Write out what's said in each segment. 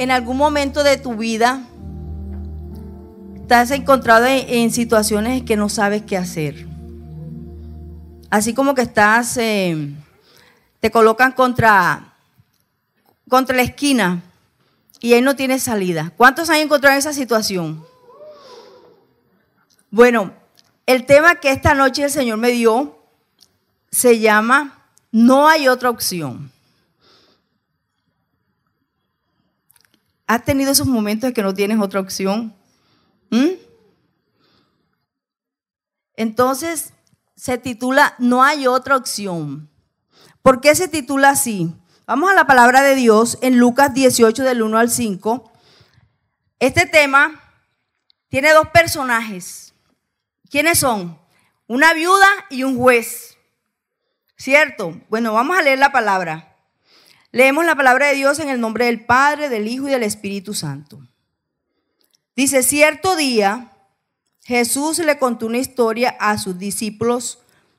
en algún momento de tu vida te has encontrado en, situaciones que no sabes qué hacer. Así como que estás, eh, te colocan contra, contra la esquina y ahí no tienes salida. ¿Cuántos han encontrado en esa situación? Bueno, el tema que esta noche el Señor me dio se llama No hay otra opción. ¿Has tenido esos momentos de que no tienes otra opción? ¿Mm? Entonces se titula No hay otra opción. ¿Por qué se titula así? Vamos a la palabra de Dios en Lucas 18 del 1 al 5. Este tema tiene dos personajes. ¿Quiénes son? Una viuda y un juez. ¿Cierto? Bueno, vamos a leer la palabra. Leemos la palabra de Dios en el nombre del Padre, del Hijo y del Espíritu Santo. Dice, cierto día Jesús le contó una historia a sus discípulos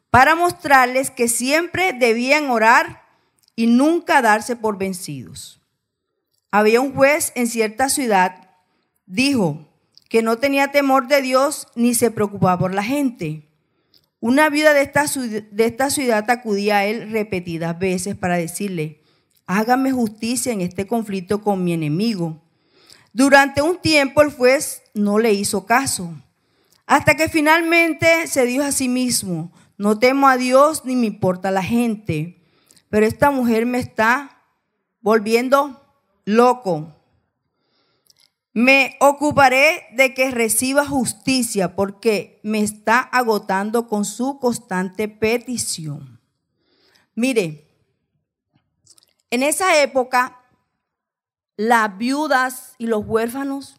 para mostrarles que siempre debían orar y nunca darse por vencidos. Había un juez en cierta ciudad, dijo que no tenía temor de Dios ni se preocupaba por la gente. Una viuda de esta, de esta ciudad acudía a él repetidas veces para decirle, hágame justicia en este conflicto con mi enemigo. Durante un tiempo el juez no le hizo caso, hasta que finalmente se dijo a sí mismo, no temo a Dios ni me importa la gente, pero esta mujer me está volviendo loco. Me ocuparé de que reciba justicia porque me está agotando con su constante petición. Mire, en esa época, las viudas y los huérfanos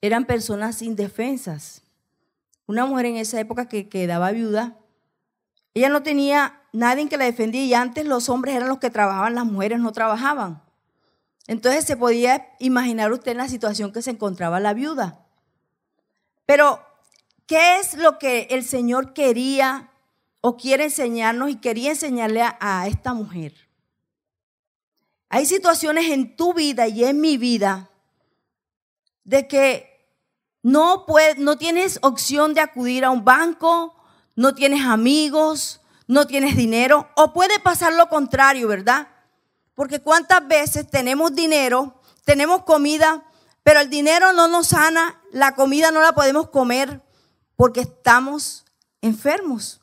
eran personas indefensas. Una mujer en esa época que quedaba viuda, ella no tenía nadie que la defendía y antes los hombres eran los que trabajaban, las mujeres no trabajaban. Entonces se podía imaginar usted en la situación que se encontraba la viuda. Pero, ¿qué es lo que el Señor quería o quiere enseñarnos y quería enseñarle a, a esta mujer? Hay situaciones en tu vida y en mi vida de que no, no tienes opción de acudir a un banco, no tienes amigos, no tienes dinero, o puede pasar lo contrario, ¿verdad? Porque cuántas veces tenemos dinero, tenemos comida, pero el dinero no nos sana, la comida no la podemos comer porque estamos enfermos.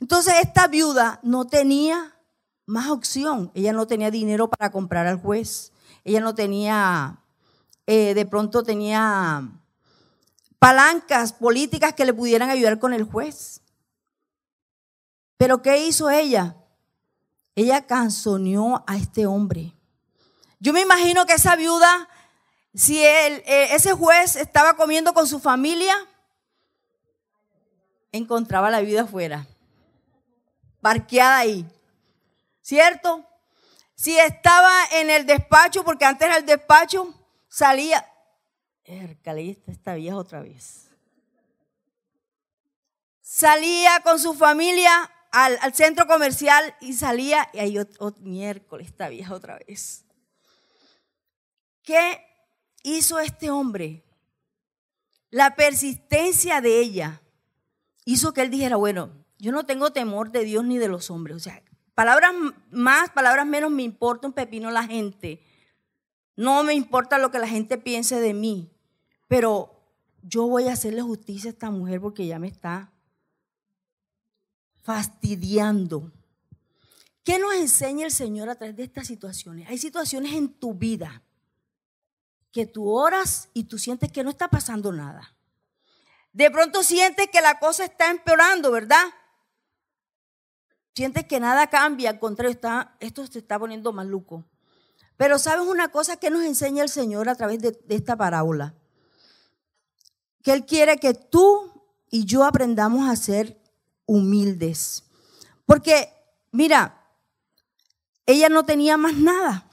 Entonces esta viuda no tenía más opción. Ella no tenía dinero para comprar al juez. Ella no tenía, eh, de pronto tenía palancas políticas que le pudieran ayudar con el juez. Pero ¿qué hizo ella? Ella canzoneó a este hombre. Yo me imagino que esa viuda, si eh, ese juez estaba comiendo con su familia, encontraba la viuda afuera, parqueada ahí. ¿Cierto? Si estaba en el despacho, porque antes era el despacho, salía, esta vieja otra vez. Salía con su familia al, centro comercial y salía, y ahí otro, miércoles, esta vieja otra vez. ¿Qué hizo este hombre? La persistencia de ella hizo que él dijera, bueno, yo no tengo temor de Dios ni de los hombres. O sea, Palabras más, palabras menos, me importa un pepino la gente. No me importa lo que la gente piense de mí. Pero yo voy a hacerle justicia a esta mujer porque ya me está fastidiando. ¿Qué nos enseña el Señor a través de estas situaciones? Hay situaciones en tu vida que tú oras y tú sientes que no está pasando nada. De pronto sientes que la cosa está empeorando, ¿verdad? Sientes que nada cambia, al contrario, está, esto se está poniendo maluco. Pero sabes una cosa que nos enseña el Señor a través de, de esta parábola. Que Él quiere que tú y yo aprendamos a ser humildes. Porque, mira, ella no tenía más nada.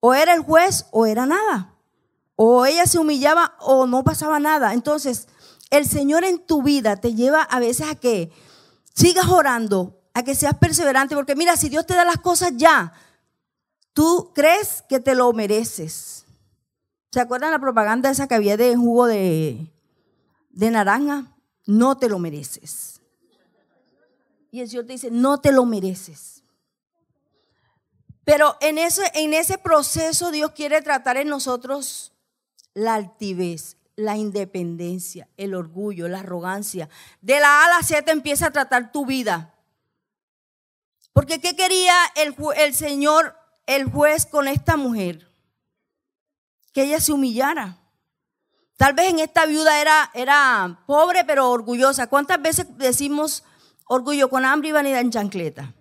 O era el juez o era nada. O ella se humillaba o no pasaba nada. Entonces, el Señor en tu vida te lleva a veces a que sigas orando, a que seas perseverante, porque mira, si Dios te da las cosas ya, Tú crees que te lo mereces. ¿Se acuerdan la propaganda esa que había de jugo de, de naranja? No te lo mereces. Y el Señor te dice, no te lo mereces. Pero en en ese proceso Dios quiere tratar en nosotros la altivez, la independencia, el orgullo, la arrogancia. De la A a la Z empieza a tratar tu vida. Porque ¿qué quería el, el Señor, el juez con esta mujer? Que ella se humillara. Tal vez en esta viuda era, era pobre pero orgullosa. ¿Cuántas veces decimos orgullo con hambre y vanidad en chancleta?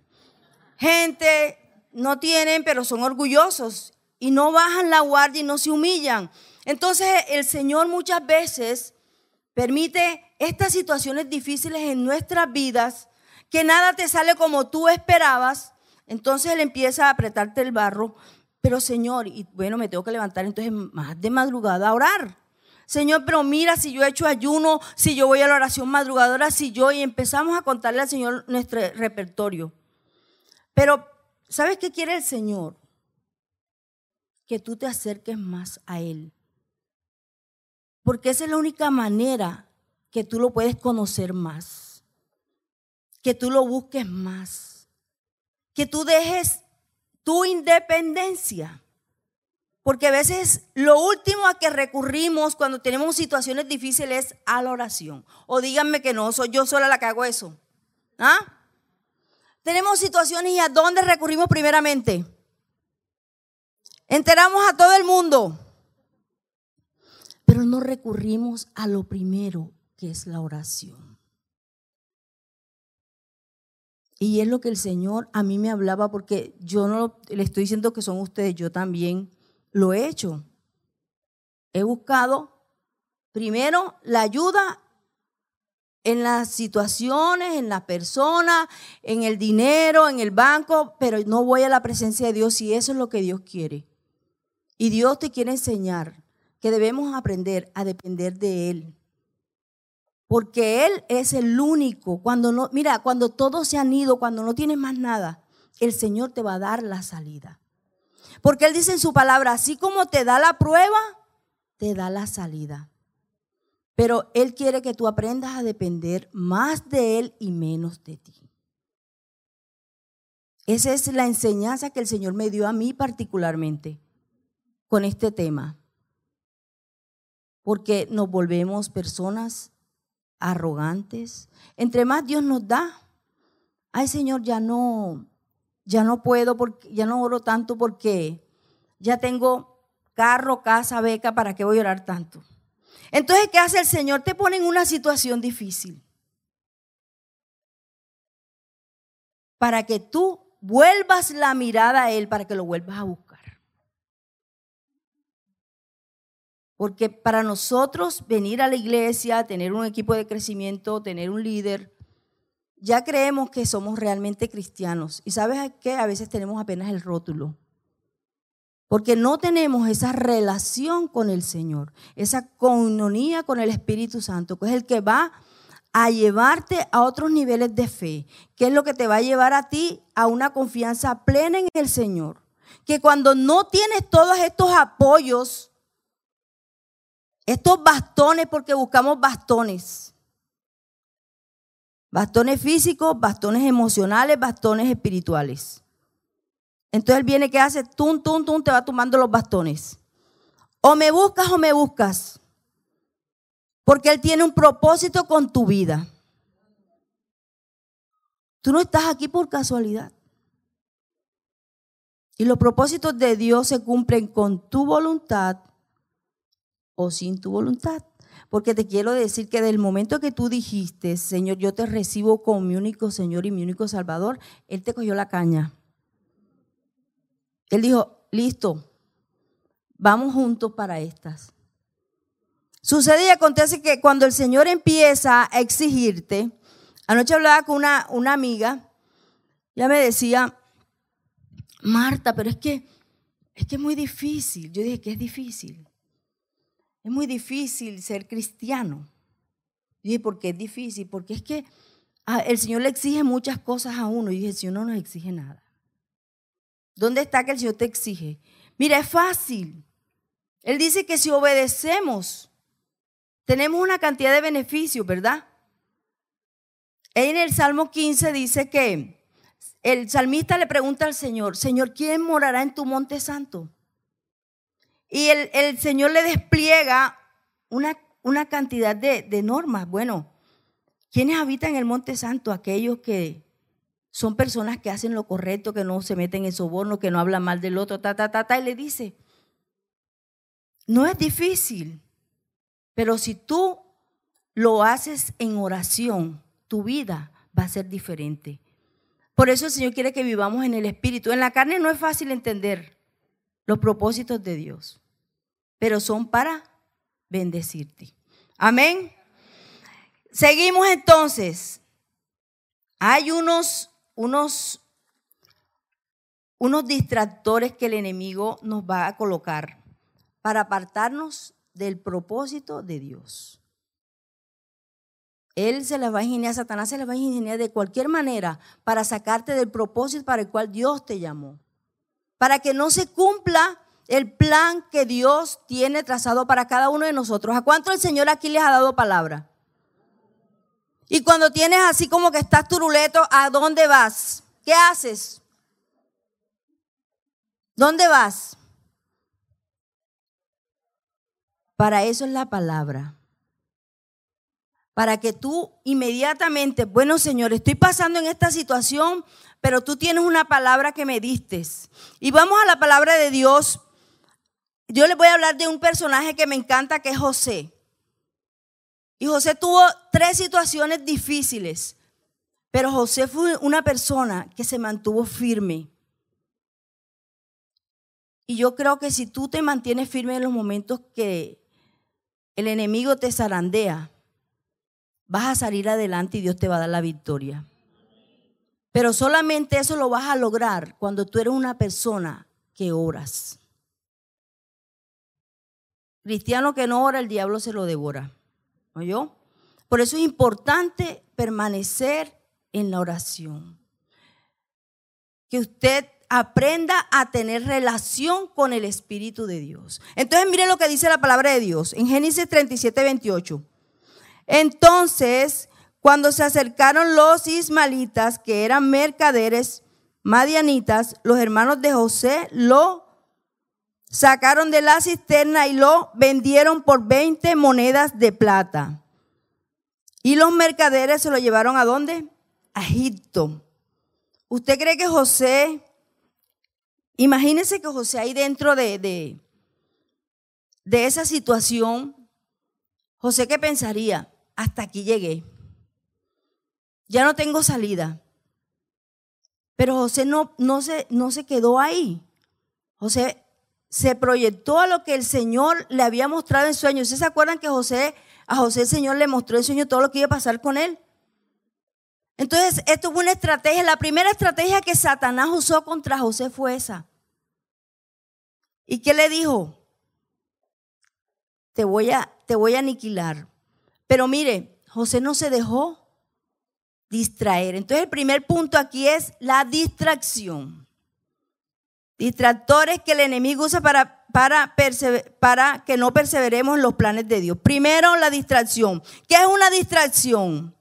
Gente no tienen, pero son orgullosos y no bajan la guardia y no se humillan. Entonces el Señor muchas veces permite estas situaciones difíciles en nuestras vidas, que nada te sale como tú esperabas, entonces Él empieza a apretarte el barro, pero Señor, y bueno, me tengo que levantar entonces más de madrugada a orar. Señor, pero mira si yo he hecho ayuno, si yo voy a la oración madrugadora, si yo, y empezamos a contarle al Señor nuestro repertorio. Pero ¿Sabes qué quiere el Señor? Que tú te acerques más a Él. Porque esa es la única manera que tú lo puedes conocer más. Que tú lo busques más. Que tú dejes tu independencia. Porque a veces lo último a que recurrimos cuando tenemos situaciones difíciles es a la oración. O díganme que no, soy yo sola la que hago eso. ¿Ah? Tenemos situaciones y a dónde recurrimos primeramente. Enteramos a todo el mundo, pero no recurrimos a lo primero, que es la oración. Y es lo que el Señor a mí me hablaba, porque yo no le estoy diciendo que son ustedes, yo también lo he hecho. He buscado primero la ayuda en las situaciones, en las personas, en el dinero, en el banco, pero no voy a la presencia de Dios y eso es lo que Dios quiere. Y Dios te quiere enseñar que debemos aprender a depender de Él. Porque Él es el único. Cuando no, mira, cuando todos se han ido, cuando no tienes más nada, el Señor te va a dar la salida. Porque Él dice en su palabra, así como te da la prueba, te da la salida. Pero Él quiere que tú aprendas a depender más de Él y menos de ti. Esa es la enseñanza que el Señor me dio a mí particularmente con este tema. Porque nos volvemos personas arrogantes. Entre más Dios nos da, ay Señor, ya no, ya no puedo, porque, ya no oro tanto porque ya tengo carro, casa, beca, ¿para qué voy a orar tanto? Entonces, ¿qué hace el Señor? Te pone en una situación difícil. Para que tú vuelvas la mirada a Él, para que lo vuelvas a buscar. Porque para nosotros venir a la iglesia, tener un equipo de crecimiento, tener un líder, ya creemos que somos realmente cristianos. Y sabes qué? A veces tenemos apenas el rótulo. Porque no tenemos esa relación con el Señor, esa comunidad con el Espíritu Santo, que es el que va a llevarte a otros niveles de fe, que es lo que te va a llevar a ti a una confianza plena en el Señor. Que cuando no tienes todos estos apoyos, estos bastones, porque buscamos bastones, bastones físicos, bastones emocionales, bastones espirituales. Entonces él viene que hace, tum, tum, tum, te va tomando los bastones. O me buscas o me buscas. Porque él tiene un propósito con tu vida. Tú no estás aquí por casualidad. Y los propósitos de Dios se cumplen con tu voluntad o sin tu voluntad. Porque te quiero decir que del momento que tú dijiste, Señor, yo te recibo como mi único Señor y mi único Salvador, Él te cogió la caña. Él dijo, listo, vamos juntos para estas. Sucede y acontece que cuando el Señor empieza a exigirte, anoche hablaba con una, una amiga, ya me decía, Marta, pero es que, es que es muy difícil. Yo dije que es difícil. Es muy difícil ser cristiano. Y dije, ¿por qué es difícil? Porque es que ah, el Señor le exige muchas cosas a uno. Y dije, el Señor no nos exige nada. ¿Dónde está que el Señor te exige? Mira, es fácil. Él dice que si obedecemos, tenemos una cantidad de beneficios, ¿verdad? En el Salmo 15 dice que el salmista le pregunta al Señor, Señor, ¿quién morará en tu monte santo? Y el, Señor le despliega una, una cantidad de, de normas. Bueno, ¿quiénes habitan en el monte santo? Aquellos que son personas que hacen lo correcto, que no se meten en soborno, que no hablan mal del otro, ta, ta, ta, ta, y le dice, no es difícil, pero si tú lo haces en oración, tu vida va a ser diferente. Por eso el Señor quiere que vivamos en el Espíritu. En la carne no es fácil entender los propósitos de Dios, pero son para bendecirte. Amén. Seguimos entonces. Hay unos, unos, unos distractores que el enemigo nos va a colocar para apartarnos del propósito de Dios. Él se las va a ingeniar, Satanás se las va a ingeniar de cualquier manera para sacarte del propósito para el cual Dios te llamó. Para que no se cumpla el plan que Dios tiene trazado para cada uno de nosotros. ¿A cuánto el Señor aquí les ha dado palabra? Y cuando tienes así como que estás turuleto, ¿a dónde vas? ¿Qué haces? ¿Dónde vas? Para eso es la palabra. Para que tú inmediatamente, bueno Señor, estoy pasando en esta situación, pero tú tienes una palabra que me diste. Y vamos a la palabra de Dios. Yo les voy a hablar de un personaje que me encanta, que es José. Y José tuvo tres situaciones difíciles, pero José fue una persona que se mantuvo firme. Y yo creo que si tú te mantienes firme en los momentos que el enemigo te zarandea, vas a salir adelante y Dios te va a dar la victoria. Pero solamente eso lo vas a lograr cuando tú eres una persona que oras. Cristiano que no ora, el diablo se lo devora. ¿Oyó? Por eso es importante permanecer en la oración. Que usted aprenda a tener relación con el Espíritu de Dios. Entonces mire lo que dice la palabra de Dios en Génesis 37, 28. Entonces, cuando se acercaron los ismalitas, que eran mercaderes madianitas, los hermanos de José lo sacaron de la cisterna y lo vendieron por 20 monedas de plata. Y los mercaderes se lo llevaron a dónde? A Egipto. ¿Usted cree que José Imagínense que José ahí dentro de, de, esa situación, José qué pensaría, hasta aquí llegué, ya no tengo salida. Pero José no, no, se, no se quedó ahí. José se proyectó a lo que el Señor le había mostrado en sueños. ¿Ustedes se acuerdan que José, a José el Señor le mostró en sueño todo lo que iba a pasar con él? Entonces, esto fue una estrategia. La primera estrategia que Satanás usó contra José fue esa. ¿Y qué le dijo? Te voy a, te voy a aniquilar. Pero mire, José no se dejó distraer. Entonces, el primer punto aquí es la distracción. Distractores que el enemigo usa para, para, que no perseveremos en los planes de Dios. Primero, la distracción. ¿Qué es una distracción?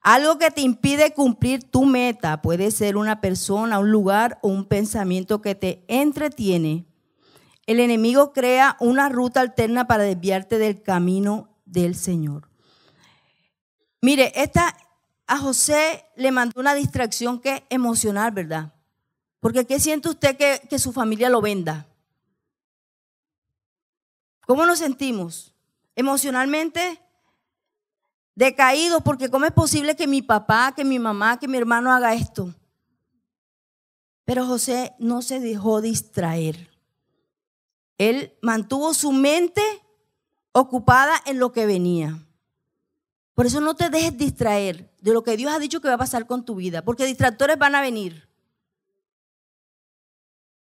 Algo que te impide cumplir tu meta puede ser una persona, un lugar o un pensamiento que te entretiene. El enemigo crea una ruta alterna para desviarte del camino del Señor. Mire, esta, a José le mandó una distracción que emocional, ¿verdad? Porque ¿qué siente usted que, que su familia lo venda? ¿Cómo nos sentimos? Emocionalmente decaídos, porque ¿cómo es posible que mi papá, que mi mamá, que mi hermano haga esto? Pero José no se dejó distraer. Él mantuvo su mente ocupada en lo que venía. Por eso no te dejes distraer de lo que Dios ha dicho que va a pasar con tu vida, porque distractores van a venir.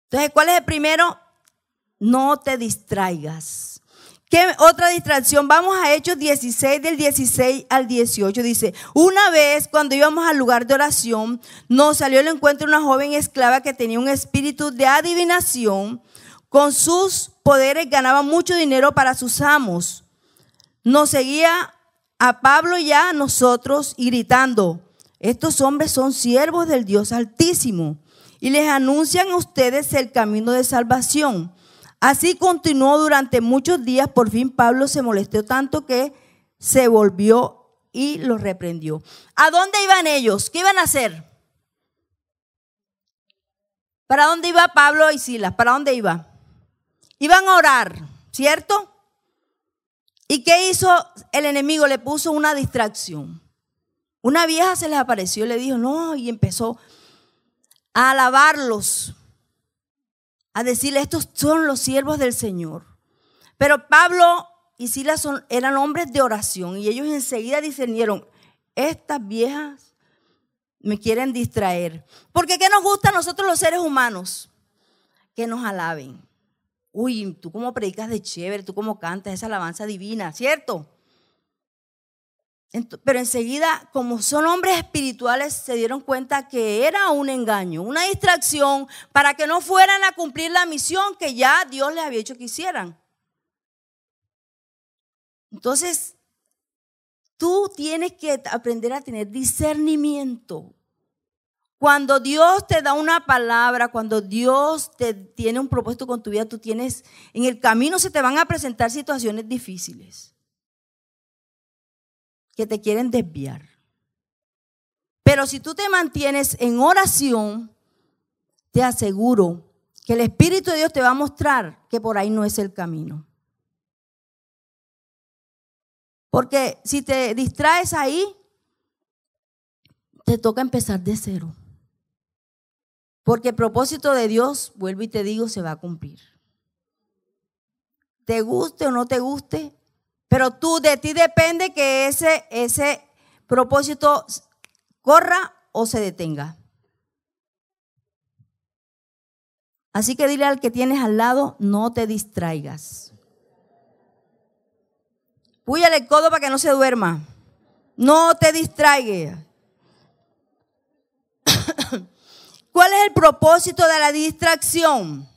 Entonces, ¿cuál es el primero? No te distraigas. ¿Qué otra distracción? Vamos a Hechos 16 del 16 al 18. Dice, una vez cuando íbamos al lugar de oración, nos salió el encuentro una joven esclava que tenía un espíritu de adivinación. Con sus poderes ganaba mucho dinero para sus amos. Nos seguía a Pablo y a nosotros y gritando, estos hombres son siervos del Dios Altísimo y les anuncian a ustedes el camino de salvación. Así continuó durante muchos días. Por fin Pablo se molestó tanto que se volvió y los reprendió. ¿A dónde iban ellos? ¿Qué iban a hacer? ¿Para dónde iba Pablo y Silas? ¿Para dónde iba? Iban a orar, ¿cierto? ¿Y qué hizo el enemigo? Le puso una distracción. Una vieja se les apareció y le dijo, no, y empezó a alabarlos a decirle, estos son los siervos del Señor. Pero Pablo y Silas eran hombres de oración y ellos enseguida discernieron, estas viejas me quieren distraer. Porque ¿qué nos gusta a nosotros los seres humanos? Que nos alaben. Uy, tú como predicas de chévere, tú como cantas esa alabanza divina, ¿cierto? Pero enseguida, como son hombres espirituales, se dieron cuenta que era un engaño, una distracción para que no fueran a cumplir la misión que ya Dios les había hecho que hicieran. Entonces, tú tienes que aprender a tener discernimiento. Cuando Dios te da una palabra, cuando Dios te tiene un propósito con tu vida, tú tienes, en el camino se te van a presentar situaciones difíciles que te quieren desviar. Pero si tú te mantienes en oración, te aseguro que el Espíritu de Dios te va a mostrar que por ahí no es el camino. Porque si te distraes ahí, te toca empezar de cero. Porque el propósito de Dios, vuelvo y te digo, se va a cumplir. Te guste o no te guste, pero tú, de ti depende que ese, ese propósito corra o se detenga. Así que dile al que tienes al lado, no te distraigas. Púyale el codo para que no se duerma. No te distraigas. ¿Cuál es el propósito de la distracción?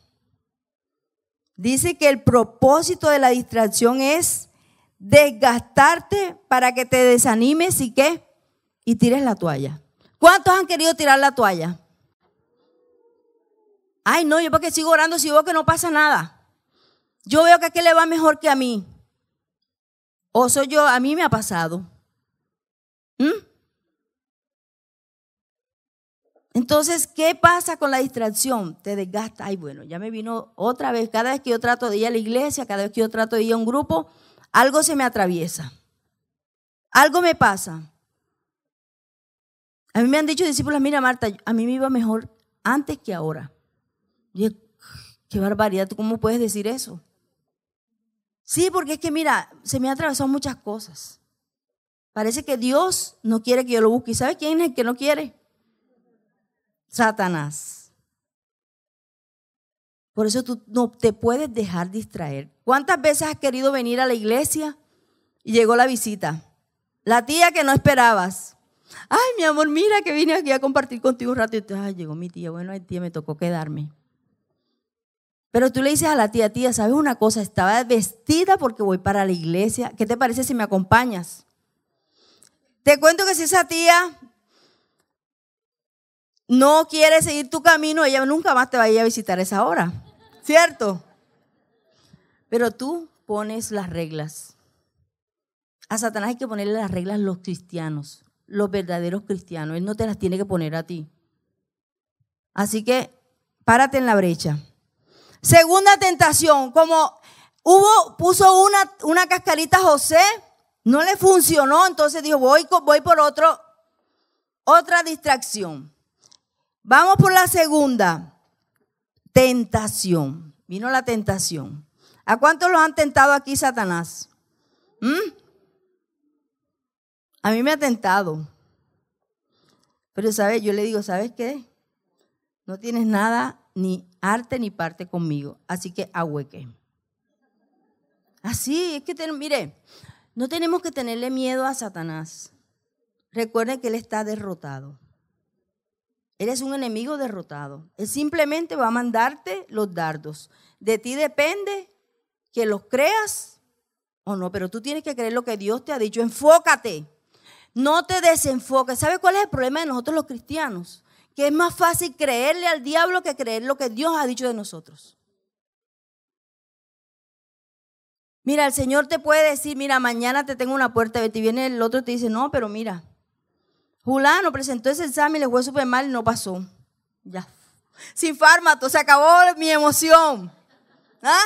Dice que el propósito de la distracción es desgastarte para que te desanimes y qué? Y tires la toalla. ¿Cuántos han querido tirar la toalla? Ay, no, yo porque sigo orando si veo que no pasa nada. Yo veo que a qué le va mejor que a mí. O soy yo, a mí me ha pasado. ¿Mm? Entonces, ¿qué pasa con la distracción? Te desgasta. Ay, bueno, ya me vino otra vez. Cada vez que yo trato de ir a la iglesia, cada vez que yo trato de ir a un grupo, algo se me atraviesa. Algo me pasa. A mí me han dicho discípulos, mira Marta, a mí me iba mejor antes que ahora. Y qué barbaridad, ¿tú cómo puedes decir eso? Sí, porque es que mira, se me han atravesado muchas cosas. Parece que Dios no quiere que yo lo busque. ¿Y sabe quién es el que no quiere? Satanás. Por eso tú no te puedes dejar distraer. ¿Cuántas veces has querido venir a la iglesia y llegó la visita? La tía que no esperabas. Ay, mi amor, mira que vine aquí a compartir contigo un rato. Y ay, llegó mi tía. Bueno, el tía me tocó quedarme. Pero tú le dices a la tía, tía, ¿sabes una cosa? Estaba vestida porque voy para la iglesia. ¿Qué te parece si me acompañas? Te cuento que si esa tía no quiere seguir tu camino, ella nunca más te va a ir a visitar a esa hora. ¿Cierto? Pero tú pones las reglas. A Satanás hay que ponerle las reglas los cristianos, los verdaderos cristianos. Él no te las tiene que poner a ti. Así que párate en la brecha. Segunda tentación, como hubo, puso una, una cascarita a José, no le funcionó, entonces dijo, voy, voy por otro, otra distracción. Vamos por la segunda tentación. Vino la tentación. ¿A cuántos los han tentado aquí Satanás? ¿Mm? A mí me ha tentado. Pero, ¿sabes? Yo le digo, ¿sabes qué? No tienes nada, ni arte ni parte conmigo. Así que ahueque. Así, es que, mire, no tenemos que tenerle miedo a Satanás. Recuerden que Él está derrotado. Él es un enemigo derrotado. Él simplemente va a mandarte los dardos. De ti depende que los creas o no, pero tú tienes que creer lo que Dios te ha dicho. Enfócate. No te desenfoques. ¿Sabe cuál es el problema de nosotros los cristianos? Que es más fácil creerle al diablo que creer lo que Dios ha dicho de nosotros. Mira, el Señor te puede decir, mira, mañana te tengo una puerta y viene el otro y te dice, no, pero mira, Julano presentó ese examen y le fue súper mal y no pasó. Ya. Sin fármaco, se acabó mi emoción. ¿Ah?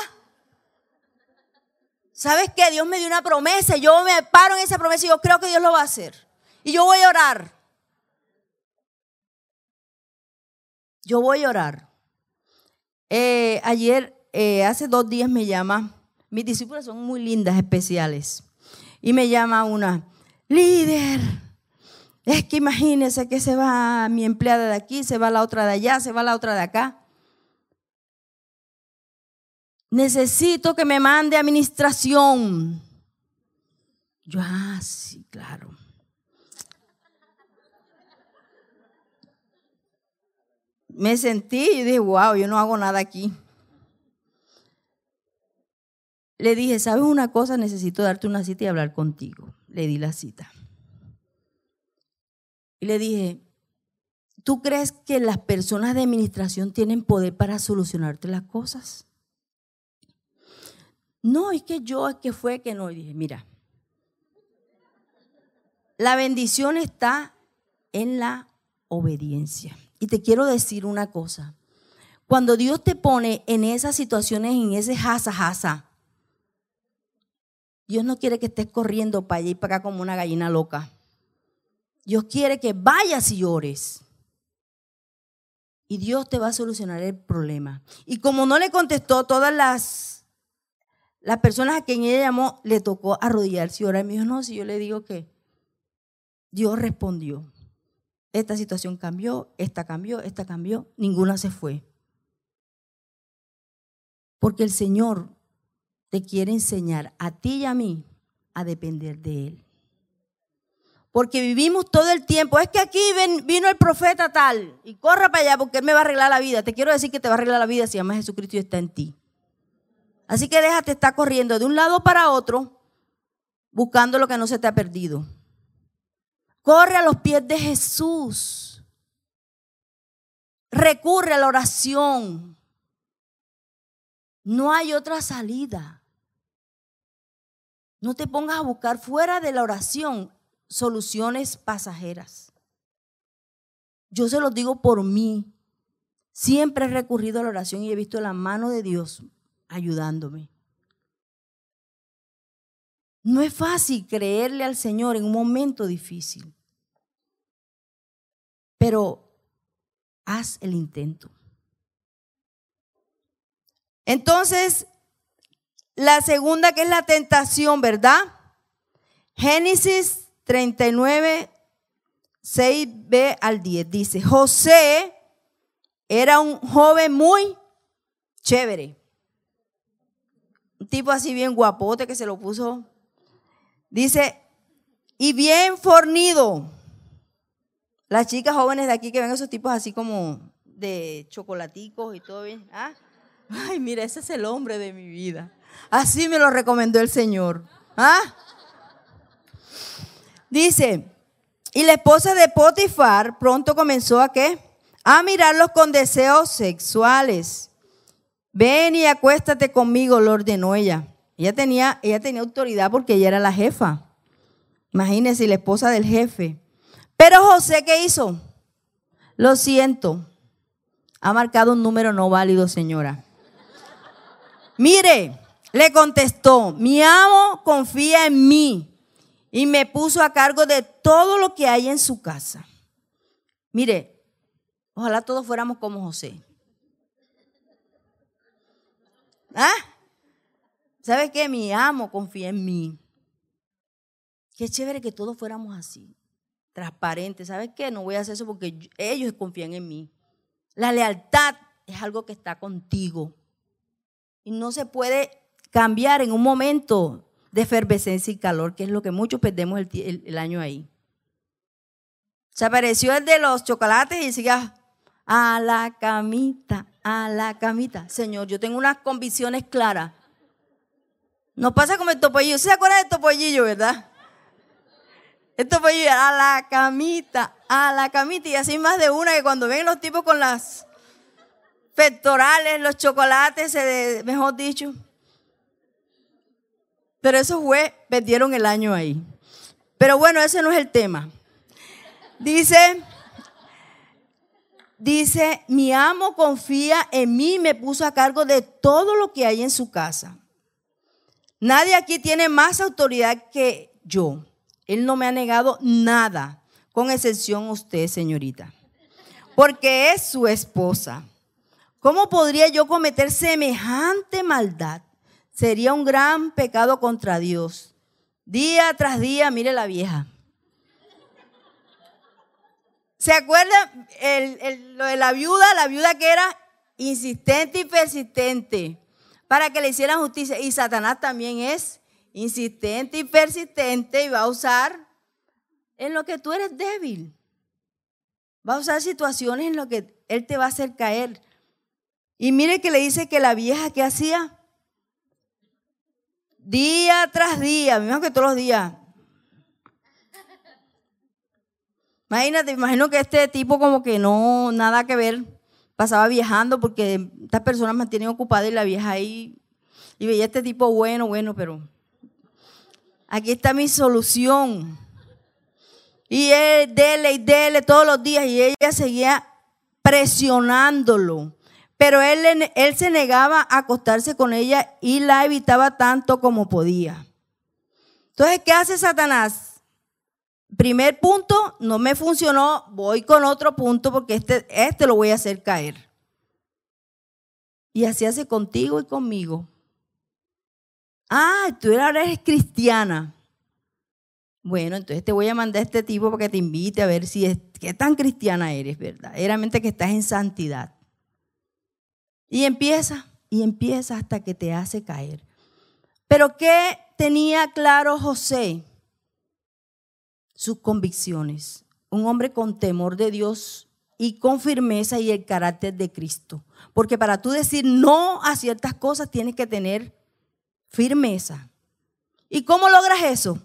¿Sabes qué? Dios me dio una promesa. Yo me paro en esa promesa y yo creo que Dios lo va a hacer. Y yo voy a orar. Yo voy a orar. Eh, ayer, eh, hace dos días me llama, mis discípulas son muy lindas, especiales. Y me llama una, líder, es que imagínese que se va mi empleada de aquí, se va la otra de allá, se va la otra de acá. Necesito que me mande administración. Yo, ah, sí, claro. Me sentí y dije, wow, yo no hago nada aquí. Le dije, ¿sabes una cosa? Necesito darte una cita y hablar contigo. Le di la cita. Y le dije, ¿tú crees que las personas de administración tienen poder para solucionarte las cosas? No, es que yo, es que fue que no. Y dije, mira, la bendición está en la obediencia. Y te quiero decir una cosa. Cuando Dios te pone en esas situaciones, en ese jasa jasa, Dios no quiere que estés corriendo para allá y para acá como una gallina loca. Dios quiere que vayas y ores. Y Dios te va a solucionar el problema. Y como no le contestó todas las, las personas a quien ella llamó, le tocó arrodillarse y orar. Me dijo, no, si yo le digo que Dios respondió. Esta situación cambió, esta cambió, esta cambió, ninguna se fue. Porque el Señor te quiere enseñar a ti y a mí a depender de Él. Porque vivimos todo el tiempo. Es que aquí vino el profeta tal y corra para allá porque él me va a arreglar la vida. Te quiero decir que te va a arreglar la vida si amas a Jesucristo está en ti. Así que déjate estar corriendo de un lado para otro buscando lo que no se te ha perdido. Corre a los pies de Jesús. Recurre a la oración. No hay otra salida. No te pongas a buscar fuera de la oración soluciones pasajeras. Yo se los digo por mí. Siempre he recurrido a la oración y he visto la mano de Dios ayudándome. No es fácil creerle al Señor en un momento difícil, pero haz el intento. Entonces, la segunda que es la tentación, ¿verdad? Génesis 39, 6b al 10. Dice, José era un joven muy chévere. Un tipo así bien guapote que se lo puso. Dice, y bien fornido. Las chicas jóvenes de aquí que ven esos tipos así como de chocolaticos y todo bien. ¿ah? Ay, mira, ese es el hombre de mi vida. Así me lo recomendó el Señor. ¿Ah? Dice, y la esposa de Potifar pronto comenzó a qué? A mirarlos con deseos sexuales. Ven y acuéstate conmigo, lo ordenó ella. Ella tenía, ella tenía autoridad porque ella era la jefa. Imagínense, la esposa del jefe. Pero José, ¿qué hizo? Lo siento. Ha marcado un número no válido, señora. Mire, le contestó, mi amo confía en mí y me puso a cargo de todo lo que hay en su casa. Mire, ojalá todos fuéramos como José. ¿Ah? ¿Sabe qué? Mi amo confía en mí. Qué chévere que todos fuéramos así, transparentes. ¿Sabes qué? No voy a hacer eso porque ellos confían en mí. La lealtad es algo que está contigo. Y no se puede cambiar en un momento de efervescencia y calor, que es lo que muchos perdemos el, año ahí. Se apareció el de los chocolates y decía, a la camita, a la camita. Señor, yo tengo unas convicciones claras. Nos pasa como el topollillo. ¿Se acuerdan del topollillo, verdad? El topollillo, a la camita, a la camita. Y así más de una que cuando ven los tipos con las pectorales, los chocolates, mejor dicho. Pero esos fue, perdieron el año ahí. Pero bueno, ese no es el tema. Dice, dice, mi amo confía en mí me puso a cargo de todo lo que hay en su casa. Nadie aquí tiene más autoridad que yo. Él no me ha negado nada, con excepción usted, señorita, porque es su esposa. ¿Cómo podría yo cometer semejante maldad? Sería un gran pecado contra Dios. Día tras día, mire la vieja. ¿Se acuerda lo de la viuda? La viuda que era insistente y persistente para que le hicieran justicia. Y Satanás también es insistente y persistente y va a usar en lo que tú eres débil. Va a usar situaciones en lo que él te va a hacer caer. Y mire que le dice que la vieja que hacía día tras día, mismo que todos los días. Imagínate, imagino que este tipo como que no, nada que ver, pasaba viajando porque estas personas mantienen ocupada y la vieja ahí, y veía este tipo bueno, bueno, pero aquí está mi solución. Y él dele y dele todos los días y ella seguía presionándolo. Pero él, se negaba a acostarse con ella y la evitaba tanto como podía. Entonces, ¿qué hace Satanás? Primer punto, no me funcionó, voy con otro punto porque este, este lo voy a hacer caer. Y así hace contigo y conmigo. Ah, tú ahora eres cristiana. Bueno, entonces te voy a mandar a este tipo para que te invite a ver si es, qué tan cristiana eres, ¿verdad? Verdaderamente que estás en santidad. Y empieza, y empieza hasta que te hace caer. Pero ¿qué tenía claro José? Sus convicciones. Un hombre con temor de Dios y con firmeza y el carácter de Cristo. Porque para tú decir no a ciertas cosas tienes que tener firmeza. ¿Y cómo logras eso?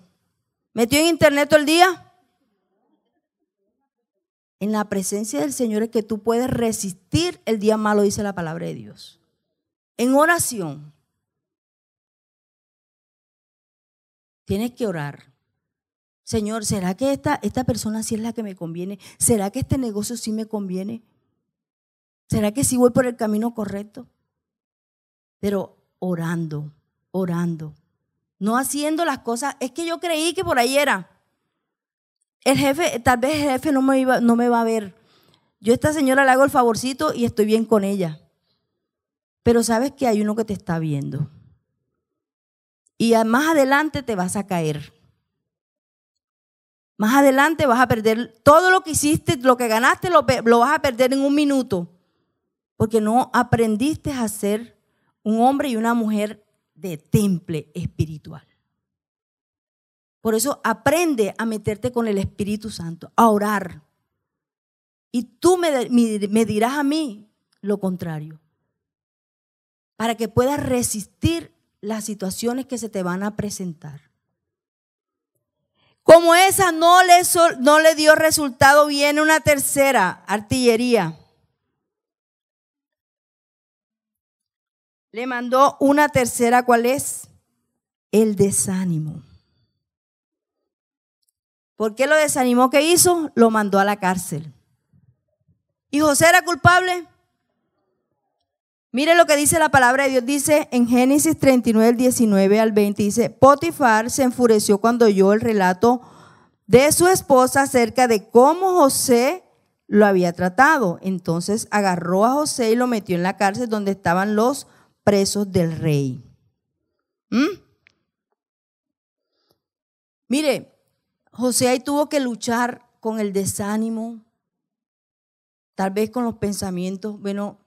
¿Metió en internet todo el día? En la presencia del Señor es que tú puedes resistir el día malo, dice la palabra de Dios. En oración. Tienes que orar. Señor, ¿será que esta, esta persona sí es la que me conviene? ¿Será que este negocio sí me conviene? ¿Será que sí voy por el camino correcto? Pero orando, orando. No haciendo las cosas. Es que yo creí que por ahí era. El jefe, tal vez el jefe no me, no me va a ver. Yo a esta señora le hago el favorcito y estoy bien con ella. Pero sabes que hay uno que te está viendo. Y más adelante te vas a caer. Más adelante vas a perder todo lo que hiciste, lo que ganaste, lo, lo vas a perder en un minuto. Porque no aprendiste a ser un hombre y una mujer de temple espiritual. Por eso aprende a meterte con el Espíritu Santo, a orar. Y tú me, dirás a mí lo contrario. Para que puedas resistir las situaciones que se te van a presentar. Como esa no le, no le dio resultado, viene una tercera artillería. Le mandó una tercera, ¿cuál es? El desánimo. ¿Por qué lo desanimó? ¿Qué hizo? Lo mandó a la cárcel. ¿Y José era culpable? Mire lo que dice la palabra de Dios. Dice en Génesis 39, 19 al 20. Dice, Potifar se enfureció cuando oyó el relato de su esposa acerca de cómo José lo había tratado. Entonces agarró a José y lo metió en la cárcel donde estaban los presos del rey. ¿Mm? Mire, José ahí tuvo que luchar con el desánimo, tal vez con los pensamientos, bueno,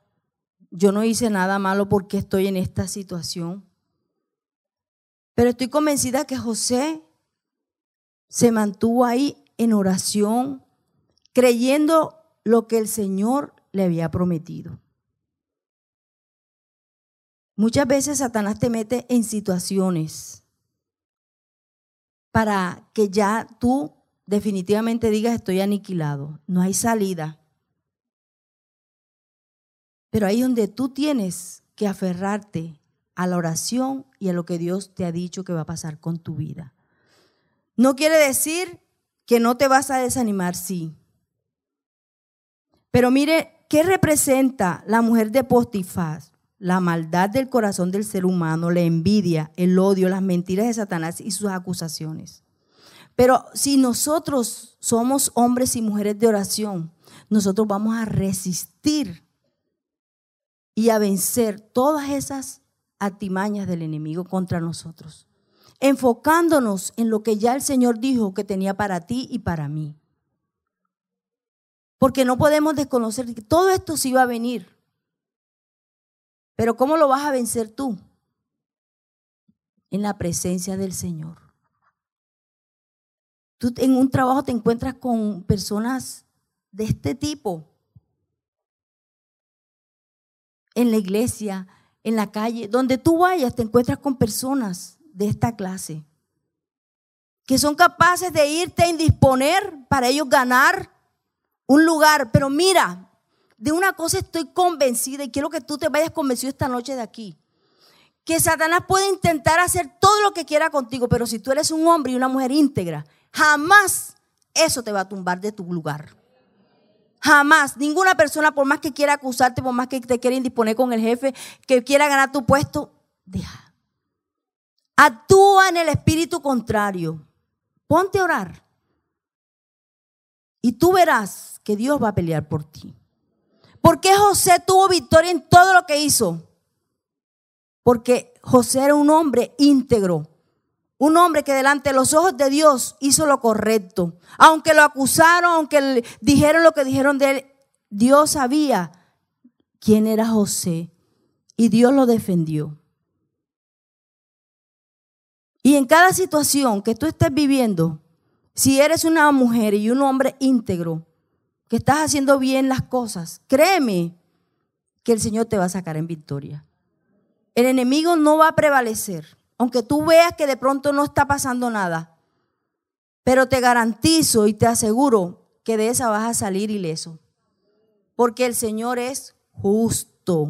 yo no hice nada malo porque estoy en esta situación. Pero estoy convencida que José se mantuvo ahí en oración, creyendo lo que el Señor le había prometido. Muchas veces Satanás te mete en situaciones para que ya tú definitivamente digas estoy aniquilado, no hay salida. Pero ahí donde tú tienes que aferrarte a la oración y a lo que Dios te ha dicho que va a pasar con tu vida. No quiere decir que no te vas a desanimar, sí. Pero mire, ¿qué representa la mujer de Postifaz? La maldad del corazón del ser humano, la envidia, el odio, las mentiras de Satanás y sus acusaciones. Pero si nosotros somos hombres y mujeres de oración, nosotros vamos a resistir y a vencer todas esas artimañas del enemigo contra nosotros, enfocándonos en lo que ya el Señor dijo que tenía para ti y para mí. Porque no podemos desconocer que todo esto sí va a venir. Pero ¿cómo lo vas a vencer tú? En la presencia del Señor. Tú en un trabajo te encuentras con personas de este tipo. En la iglesia, en la calle, donde tú vayas, te encuentras con personas de esta clase que son capaces de irte a indisponer para ellos ganar un lugar. Pero mira, de una cosa estoy convencida y quiero que tú te vayas convencido esta noche de aquí. Que Satanás puede intentar hacer todo lo que quiera contigo, pero si tú eres un hombre y una mujer íntegra, jamás eso te va a tumbar de tu lugar. Jamás. Ninguna persona, por más que quiera acusarte, por más que te quiera indisponer con el jefe, que quiera ganar tu puesto, deja. Actúa en el espíritu contrario. Ponte a orar. Y tú verás que Dios va a pelear por ti. ¿Por qué José tuvo victoria en todo lo que hizo? Porque José era un hombre íntegro, un hombre que delante de los ojos de Dios hizo lo correcto. Aunque lo acusaron, aunque dijeron lo que dijeron de él, Dios sabía quién era José y Dios lo defendió. Y en cada situación que tú estés viviendo, si eres una mujer y un hombre íntegro, que estás haciendo bien las cosas, créeme que el Señor te va a sacar en victoria. El enemigo no va a prevalecer, aunque tú veas que de pronto no está pasando nada. Pero te garantizo y te aseguro que de esa vas a salir ileso. Porque el Señor es justo.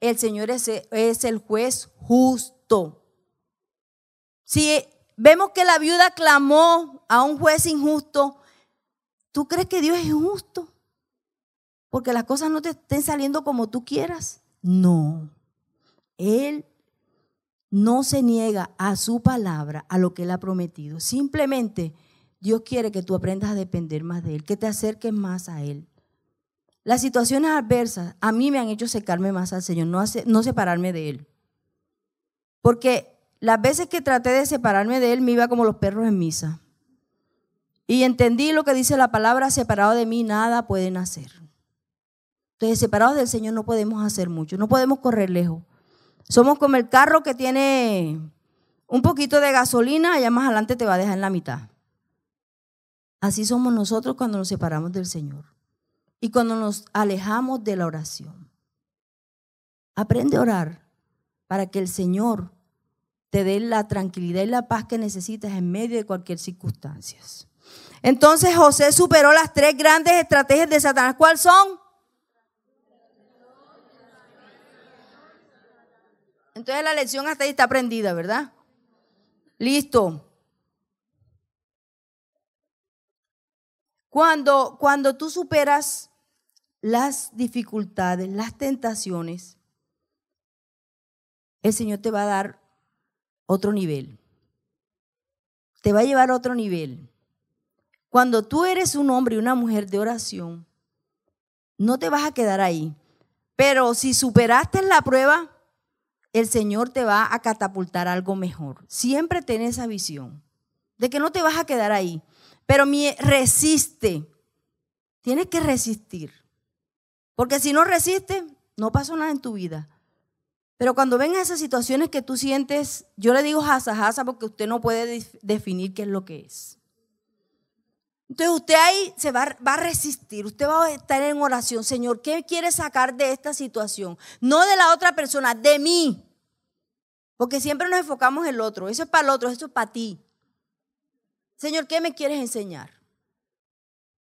El Señor es, es el juez justo. Si vemos que la viuda clamó a un juez injusto, ¿Tú crees que Dios es injusto? Porque las cosas no te estén saliendo como tú quieras. No. Él no se niega a su palabra, a lo que Él ha prometido. Simplemente Dios quiere que tú aprendas a depender más de Él, que te acerques más a Él. Las situaciones adversas a mí me han hecho secarme más al Señor, no, no separarme de Él. Porque las veces que traté de separarme de Él me iba como los perros en misa. Y entendí lo que dice la palabra, separado de mí nada pueden hacer. Entonces, separados del Señor no podemos hacer mucho, no podemos correr lejos. Somos como el carro que tiene un poquito de gasolina, allá más adelante te va a dejar en la mitad. Así somos nosotros cuando nos separamos del Señor y cuando nos alejamos de la oración. Aprende a orar para que el Señor te dé la tranquilidad y la paz que necesitas en medio de cualquier circunstancia. Entonces José superó las tres grandes estrategias de Satanás. ¿Cuáles son? Entonces la lección hasta ahí está aprendida, ¿verdad? Listo. Cuando, cuando tú superas las dificultades, las tentaciones, el Señor te va a dar otro nivel. Te va a llevar a otro nivel. Cuando tú eres un hombre y una mujer de oración, no te vas a quedar ahí. Pero si superaste la prueba, el Señor te va a catapultar algo mejor. Siempre ten esa visión de que no te vas a quedar ahí. Pero resiste. Tienes que resistir. Porque si no resistes, no pasa nada en tu vida. Pero cuando vengan esas situaciones que tú sientes, yo le digo jasa, jasa porque usted no puede definir qué es lo que es. Entonces usted ahí se va, va, a resistir, usted va a estar en oración, Señor, ¿qué quiere sacar de esta situación? No de la otra persona, de mí. Porque siempre nos enfocamos en el otro, eso es para el otro, eso es para ti. Señor, ¿qué me quieres enseñar?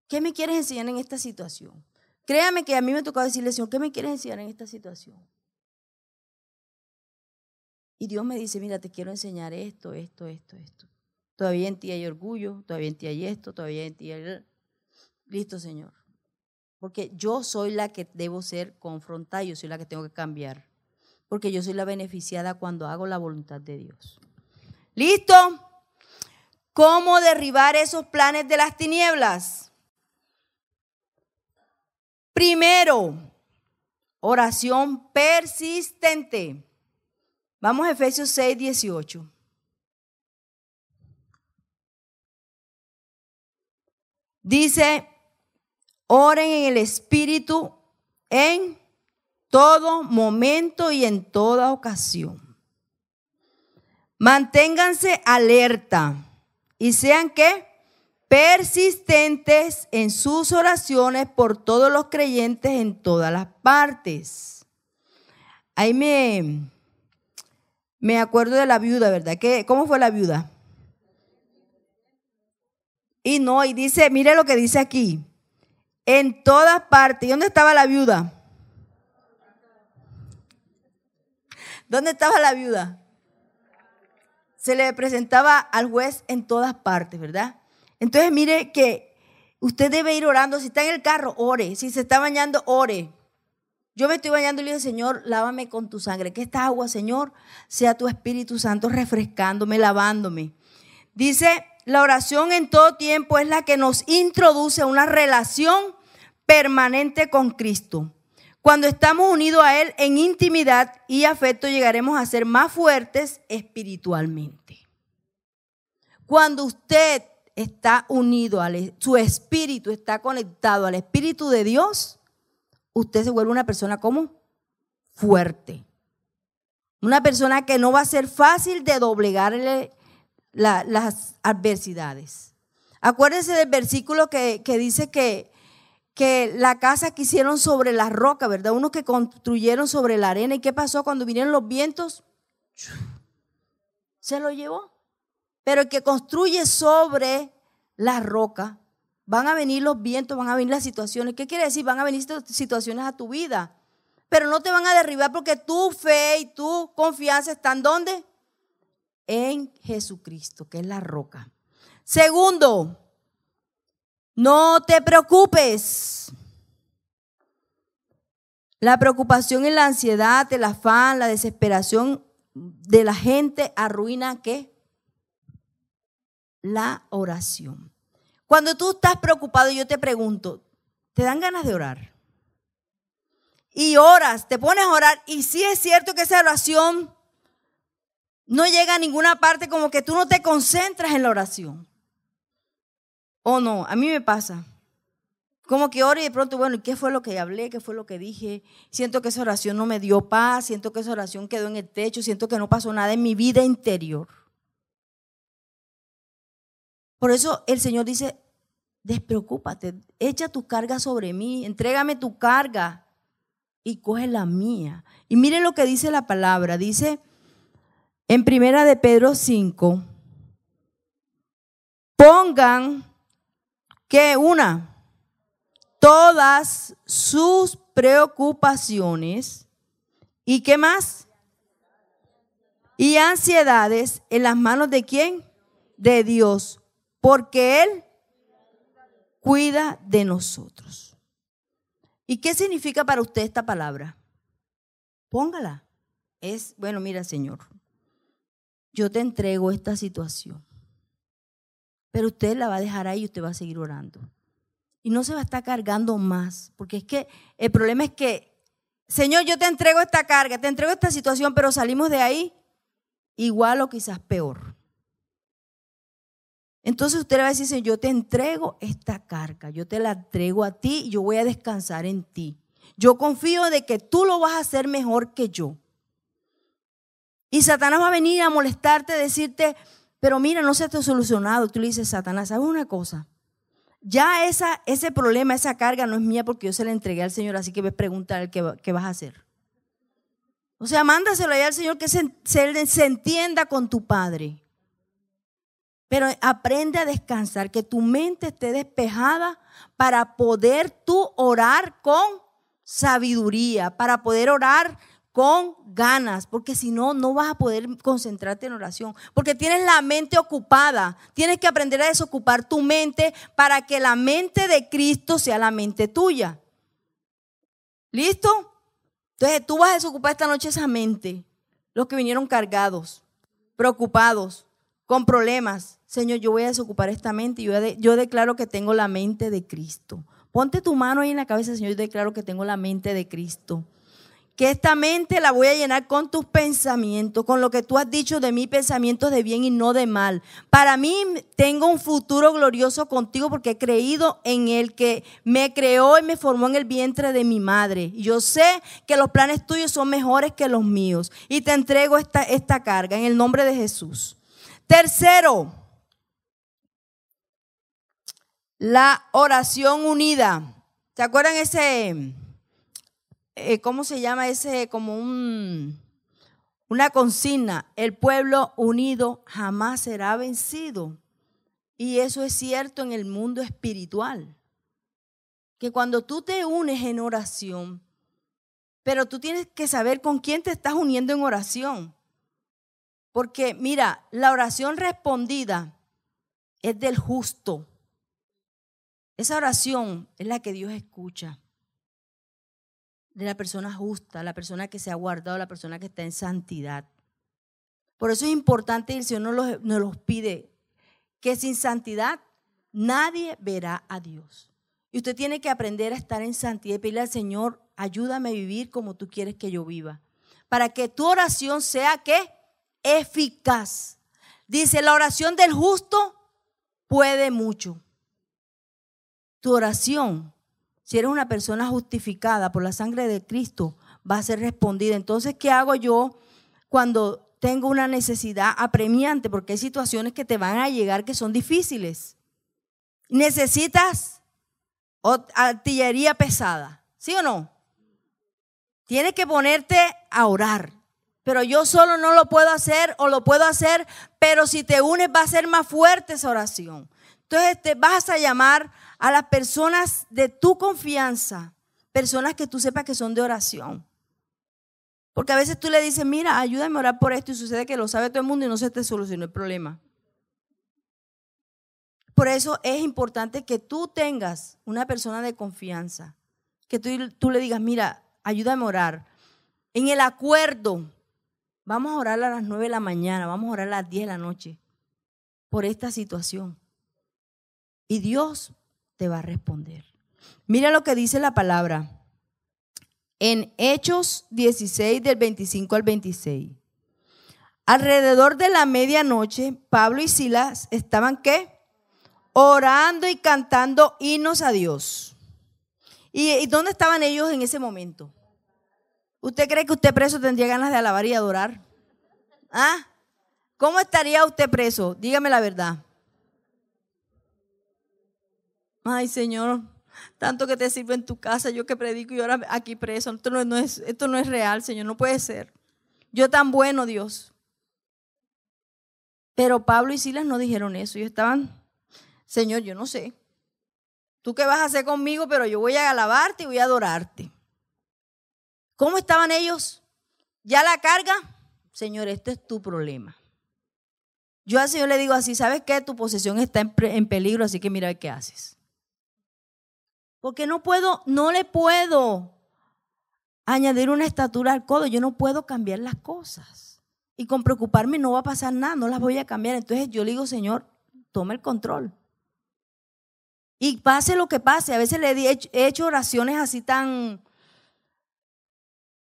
¿Qué me quieres enseñar en esta situación? Créame que a mí me tocó decirle, Señor, ¿qué me quieres enseñar en esta situación? Y Dios me dice, mira, te quiero enseñar esto, esto, esto, esto. Todavía en ti hay orgullo, todavía en ti hay esto, todavía en ti hay... Listo, Señor. Porque yo soy la que debo ser confrontada, yo soy la que tengo que cambiar. Porque yo soy la beneficiada cuando hago la voluntad de Dios. ¿Listo? ¿Cómo derribar esos planes de las tinieblas? Primero, oración persistente. Vamos a Efesios 6, 18. Dice, oren en el Espíritu en todo momento y en toda ocasión. Manténganse alerta y sean que persistentes en sus oraciones por todos los creyentes en todas las partes. Ahí me, me acuerdo de la viuda, ¿verdad? ¿Qué, ¿Cómo fue la viuda? Y no, y dice, mire lo que dice aquí. En todas partes. ¿Y dónde estaba la viuda? ¿Dónde estaba la viuda? Se le presentaba al juez en todas partes, ¿verdad? Entonces mire que usted debe ir orando. Si está en el carro, ore. Si se está bañando, ore. Yo me estoy bañando y le digo, Señor, lávame con tu sangre. Que esta agua, Señor, sea tu Espíritu Santo refrescándome, lavándome. Dice, la oración en todo tiempo es la que nos introduce a una relación permanente con Cristo. Cuando estamos unidos a Él en intimidad y afecto, llegaremos a ser más fuertes espiritualmente. Cuando usted está unido, a su espíritu está conectado al Espíritu de Dios, usted se vuelve una persona como fuerte. Una persona que no va a ser fácil de doblegarle las adversidades. Acuérdense del versículo que, que dice que que la casa que hicieron sobre la roca, ¿verdad? Unos que construyeron sobre la arena. ¿Y qué pasó cuando vinieron los vientos? Se lo llevó. Pero el que construye sobre la roca, van a venir los vientos, van a venir las situaciones. ¿Qué quiere decir? Van a venir situaciones a tu vida. Pero no te van a derribar porque tu fe y tu confianza están ¿dónde? En Jesucristo, que es la roca. Segundo, no te preocupes. La preocupación y la ansiedad, el afán, la desesperación de la gente arruina qué? La oración. Cuando tú estás preocupado, yo te pregunto, ¿te dan ganas de orar? Y oras, te pones a orar y si es cierto que esa oración no llega a ninguna parte como que tú no te concentras en la oración. ¿O no? A mí me pasa. Como que oro y de pronto, bueno, qué fue lo que hablé? ¿Qué fue lo que dije? Siento que esa oración no me dio paz, siento que esa oración quedó en el techo, siento que no pasó nada en mi vida interior. Por eso el Señor dice, despreocúpate, echa tu carga sobre mí, entrégame tu carga y coge la mía. Y mire lo que dice la palabra, dice en primera de Pedro 5, pongan que una, todas sus preocupaciones y qué más? Y ansiedades en las manos de quién? De Dios, porque Él cuida de nosotros. ¿Y qué significa para usted esta palabra? Póngala. Es, bueno, mira, Señor, yo te entrego esta situación. Pero usted la va a dejar ahí y usted va a seguir orando. Y no se va a estar cargando más, porque es que el problema es que, Señor, yo te entrego esta carga, te entrego esta situación, pero salimos de ahí igual o quizás peor. Entonces usted le va a decir, Señor, yo te entrego esta carga, yo te la entrego a ti y yo voy a descansar en ti. Yo confío de que tú lo vas a hacer mejor que yo. Y Satanás va a venir a molestarte, decirte, pero mira, no se te ha solucionado. Tú le dices, Satanás, ¿sabes una cosa? Ya esa, ese problema, esa carga no es mía porque yo se la entregué al Señor, así que ves preguntar qué, qué vas a hacer. O sea, mándaselo allá al Señor que se, se entienda con tu Padre. Pero aprende a descansar, que tu mente esté despejada para poder tú orar con sabiduría, para poder orar con ganas, porque si no, no vas a poder concentrarte en oración, porque tienes la mente ocupada, tienes que aprender a desocupar tu mente para que la mente de Cristo sea la mente tuya. ¿Listo? Entonces tú vas a desocupar esta noche esa mente, los que vinieron cargados, preocupados, con problemas. Señor, yo voy a desocupar esta mente y yo, yo declaro que tengo la mente de Cristo. Ponte tu mano ahí en la cabeza, Señor, yo declaro que tengo la mente de Cristo que esta mente la voy a llenar con tus pensamientos, con lo que tú has dicho de mí, pensamientos de bien y no de mal. Para mí tengo un futuro glorioso contigo porque he creído en el que me creó y me formó en el vientre de mi madre. Yo sé que los planes tuyos son mejores que los míos y te entrego esta, esta carga en el nombre de Jesús. Tercero, la oración unida. ¿Se acuerdan ese eh, ¿cómo se llama ese? Como un, una consigna, el pueblo unido jamás será vencido. Y eso es cierto en el mundo espiritual. Que cuando tú te unes en oración, pero tú tienes que saber con quién te estás uniendo en oración. Porque mira, la oración respondida es del justo. Esa oración es la que Dios escucha de la persona justa, la persona que se ha guardado, la persona que está en santidad. Por eso es importante, y el Señor nos los, pide, que sin santidad nadie verá a Dios. Y usted tiene que aprender a estar en santidad y pedirle al Señor, ayúdame a vivir como tú quieres que yo viva. Para que tu oración sea que eficaz. Dice, la oración del justo puede mucho. Tu oración si eres una persona justificada por la sangre de Cristo, va a ser respondida. Entonces, ¿qué hago yo cuando tengo una necesidad apremiante? Porque hay situaciones que te van a llegar que son difíciles. Necesitas artillería pesada, ¿sí o no? Tienes que ponerte a orar. Pero yo solo no lo puedo hacer o lo puedo hacer, pero si te unes va a ser más fuerte esa oración. Entonces te vas a llamar a las personas de tu confianza, personas que tú sepas que son de oración. Porque a veces tú le dices, mira, ayúdame a orar por esto y sucede que lo sabe todo el mundo y no se te soluciona el problema. Por eso es importante que tú tengas una persona de confianza, que tú, tú le digas, mira, ayúdame a orar. En el acuerdo, vamos a orar a las 9 de la mañana, vamos a orar a las 10 de la noche por esta situación. Y Dios te va a responder. Mira lo que dice la palabra en Hechos 16 del 25 al 26. Alrededor de la medianoche, Pablo y Silas estaban qué? Orando y cantando himnos a Dios. ¿Y, dónde estaban ellos en ese momento? ¿Usted cree que usted preso tendría ganas de alabar y adorar? ¿Ah? ¿Cómo estaría usted preso? Dígame la verdad. Ay, Señor, tanto que te sirve en tu casa, yo que predico y ahora aquí preso. Esto no, es, esto no es real, Señor, no puede ser. Yo tan bueno, Dios. Pero Pablo y Silas no dijeron eso. Ellos estaban, Señor, yo no sé. ¿Tú qué vas a hacer conmigo? Pero yo voy a alabarte y voy a adorarte. ¿Cómo estaban ellos? ¿Ya la carga? Señor, este es tu problema. Yo al Señor le digo así, ¿sabes qué? Tu posesión está en peligro, así que mira qué haces. Porque no puedo, no le puedo añadir una estatura al codo. Yo no puedo cambiar las cosas. Y con preocuparme no va a pasar nada, no las voy a cambiar. Entonces yo le digo, Señor, toma el control. Y pase lo que pase. A veces le he hecho oraciones así tan,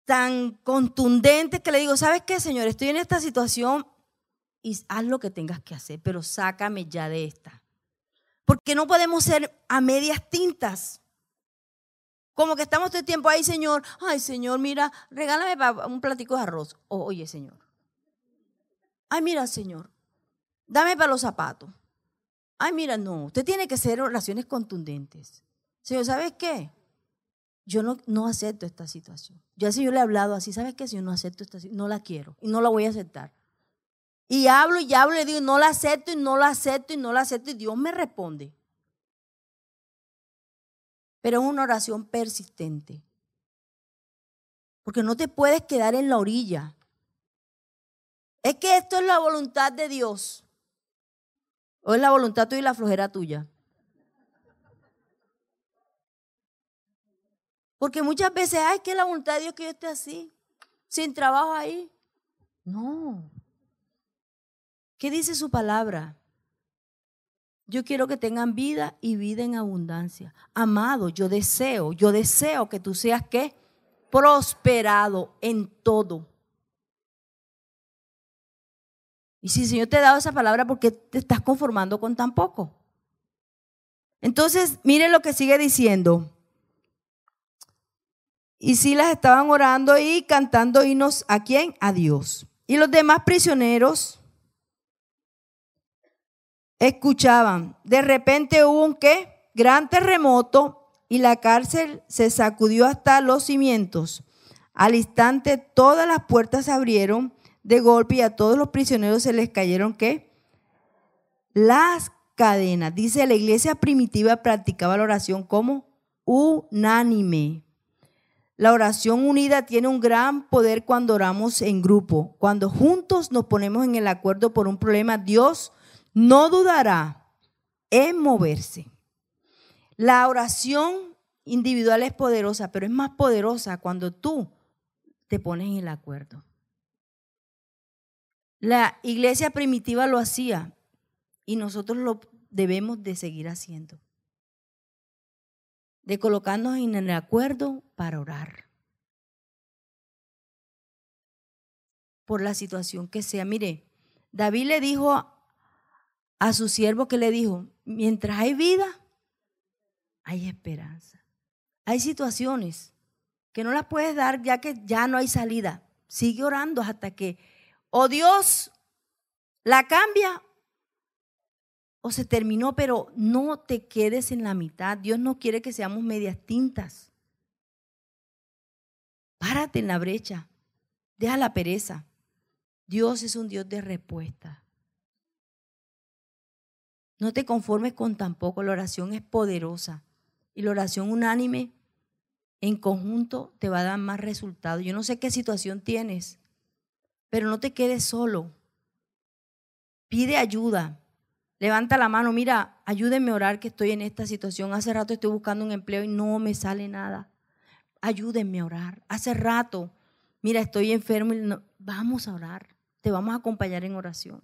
tan contundentes que le digo, ¿sabes qué, Señor? Estoy en esta situación y haz lo que tengas que hacer, pero sácame ya de esta. Porque no podemos ser a medias tintas. Como que estamos todo el tiempo ahí, Señor. Ay, Señor, mira, regálame un platico de arroz. oye, Señor. Ay, mira, Señor, dame para los zapatos. Ay, mira, no, usted tiene que hacer oraciones contundentes. Señor, ¿sabes qué? Yo no, no acepto esta situación. Yo al Señor le he hablado así, ¿sabes qué? Señor, no acepto esta situación, no la quiero y no la voy a aceptar. Y hablo y hablo y digo, no la acepto y no la acepto y no la acepto y Dios me responde. Pero es una oración persistente. Porque no te puedes quedar en la orilla. Es que esto es la voluntad de Dios. O es la voluntad tuya y la flojera tuya. Porque muchas veces, ay, que la voluntad de Dios que yo esté así, sin trabajo ahí. No. ¿Qué dice su palabra? Yo quiero que tengan vida y vida en abundancia. Amado, yo deseo, yo deseo que tú seas qué? Prosperado en todo. Y si el Señor te ha dado esa palabra, ¿por qué te estás conformando con tan poco? Entonces, mire lo que sigue diciendo. Y si las estaban orando y cantando himnos a quién? A Dios. Y los demás prisioneros escuchaban. De repente hubo un qué? Gran terremoto y la cárcel se sacudió hasta los cimientos. Al instante todas las puertas se abrieron de golpe y a todos los prisioneros se les cayeron qué? Las cadenas. Dice la iglesia primitiva practicaba la oración como unánime. La oración unida tiene un gran poder cuando oramos en grupo. Cuando juntos nos ponemos en el acuerdo por un problema, Dios no dudará en moverse. La oración individual es poderosa, pero es más poderosa cuando tú te pones en el acuerdo. La iglesia primitiva lo hacía y nosotros lo debemos de seguir haciendo. De colocarnos en el acuerdo para orar. Por la situación que sea. Mire, David le dijo a su siervo que le dijo, mientras hay vida, hay esperanza. Hay situaciones que no las puedes dar ya que ya no hay salida. Sigue orando hasta que o Dios la cambia o se terminó, pero no te quedes en la mitad. Dios no quiere que seamos medias tintas. Párate en la brecha. Deja la pereza. Dios es un Dios de respuesta. No te conformes con tampoco, la oración es poderosa. Y la oración unánime en conjunto te va a dar más resultados. Yo no sé qué situación tienes, pero no te quedes solo. Pide ayuda. Levanta la mano, mira, ayúdenme a orar que estoy en esta situación. Hace rato estoy buscando un empleo y no me sale nada. Ayúdenme a orar. Hace rato, mira, estoy enfermo. Y Vamos a orar. Te vamos a acompañar en oración.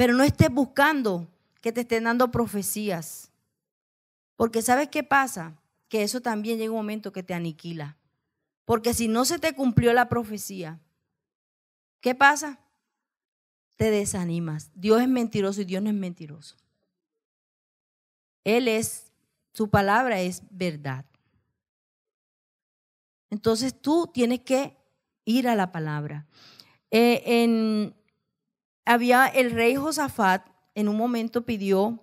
Pero no estés buscando que te estén dando profecías. Porque ¿sabes qué pasa? Que eso también llega un momento que te aniquila. Porque si no se te cumplió la profecía, ¿qué pasa? Te desanimas. Dios es mentiroso y Dios no es mentiroso. Él es, su palabra es verdad. Entonces tú tienes que ir a la palabra. Eh, en había el rey Josafat en un momento pidió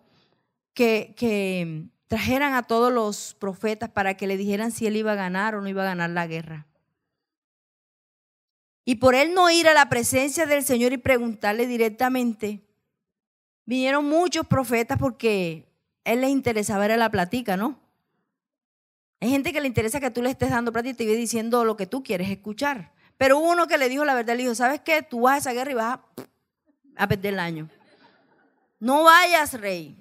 que, trajeran a todos los profetas para que le dijeran si él iba a ganar o no iba a ganar la guerra. Y por él no ir a la presencia del Señor y preguntarle directamente, vinieron muchos profetas porque él les interesaba era la platica, ¿no? Hay gente que le interesa que tú le estés dando plata y te ve diciendo lo que tú quieres escuchar. Pero uno que le dijo la verdad, le dijo, ¿sabes qué? Tú vas a esa guerra y vas a a perder el año. No vayas, rey.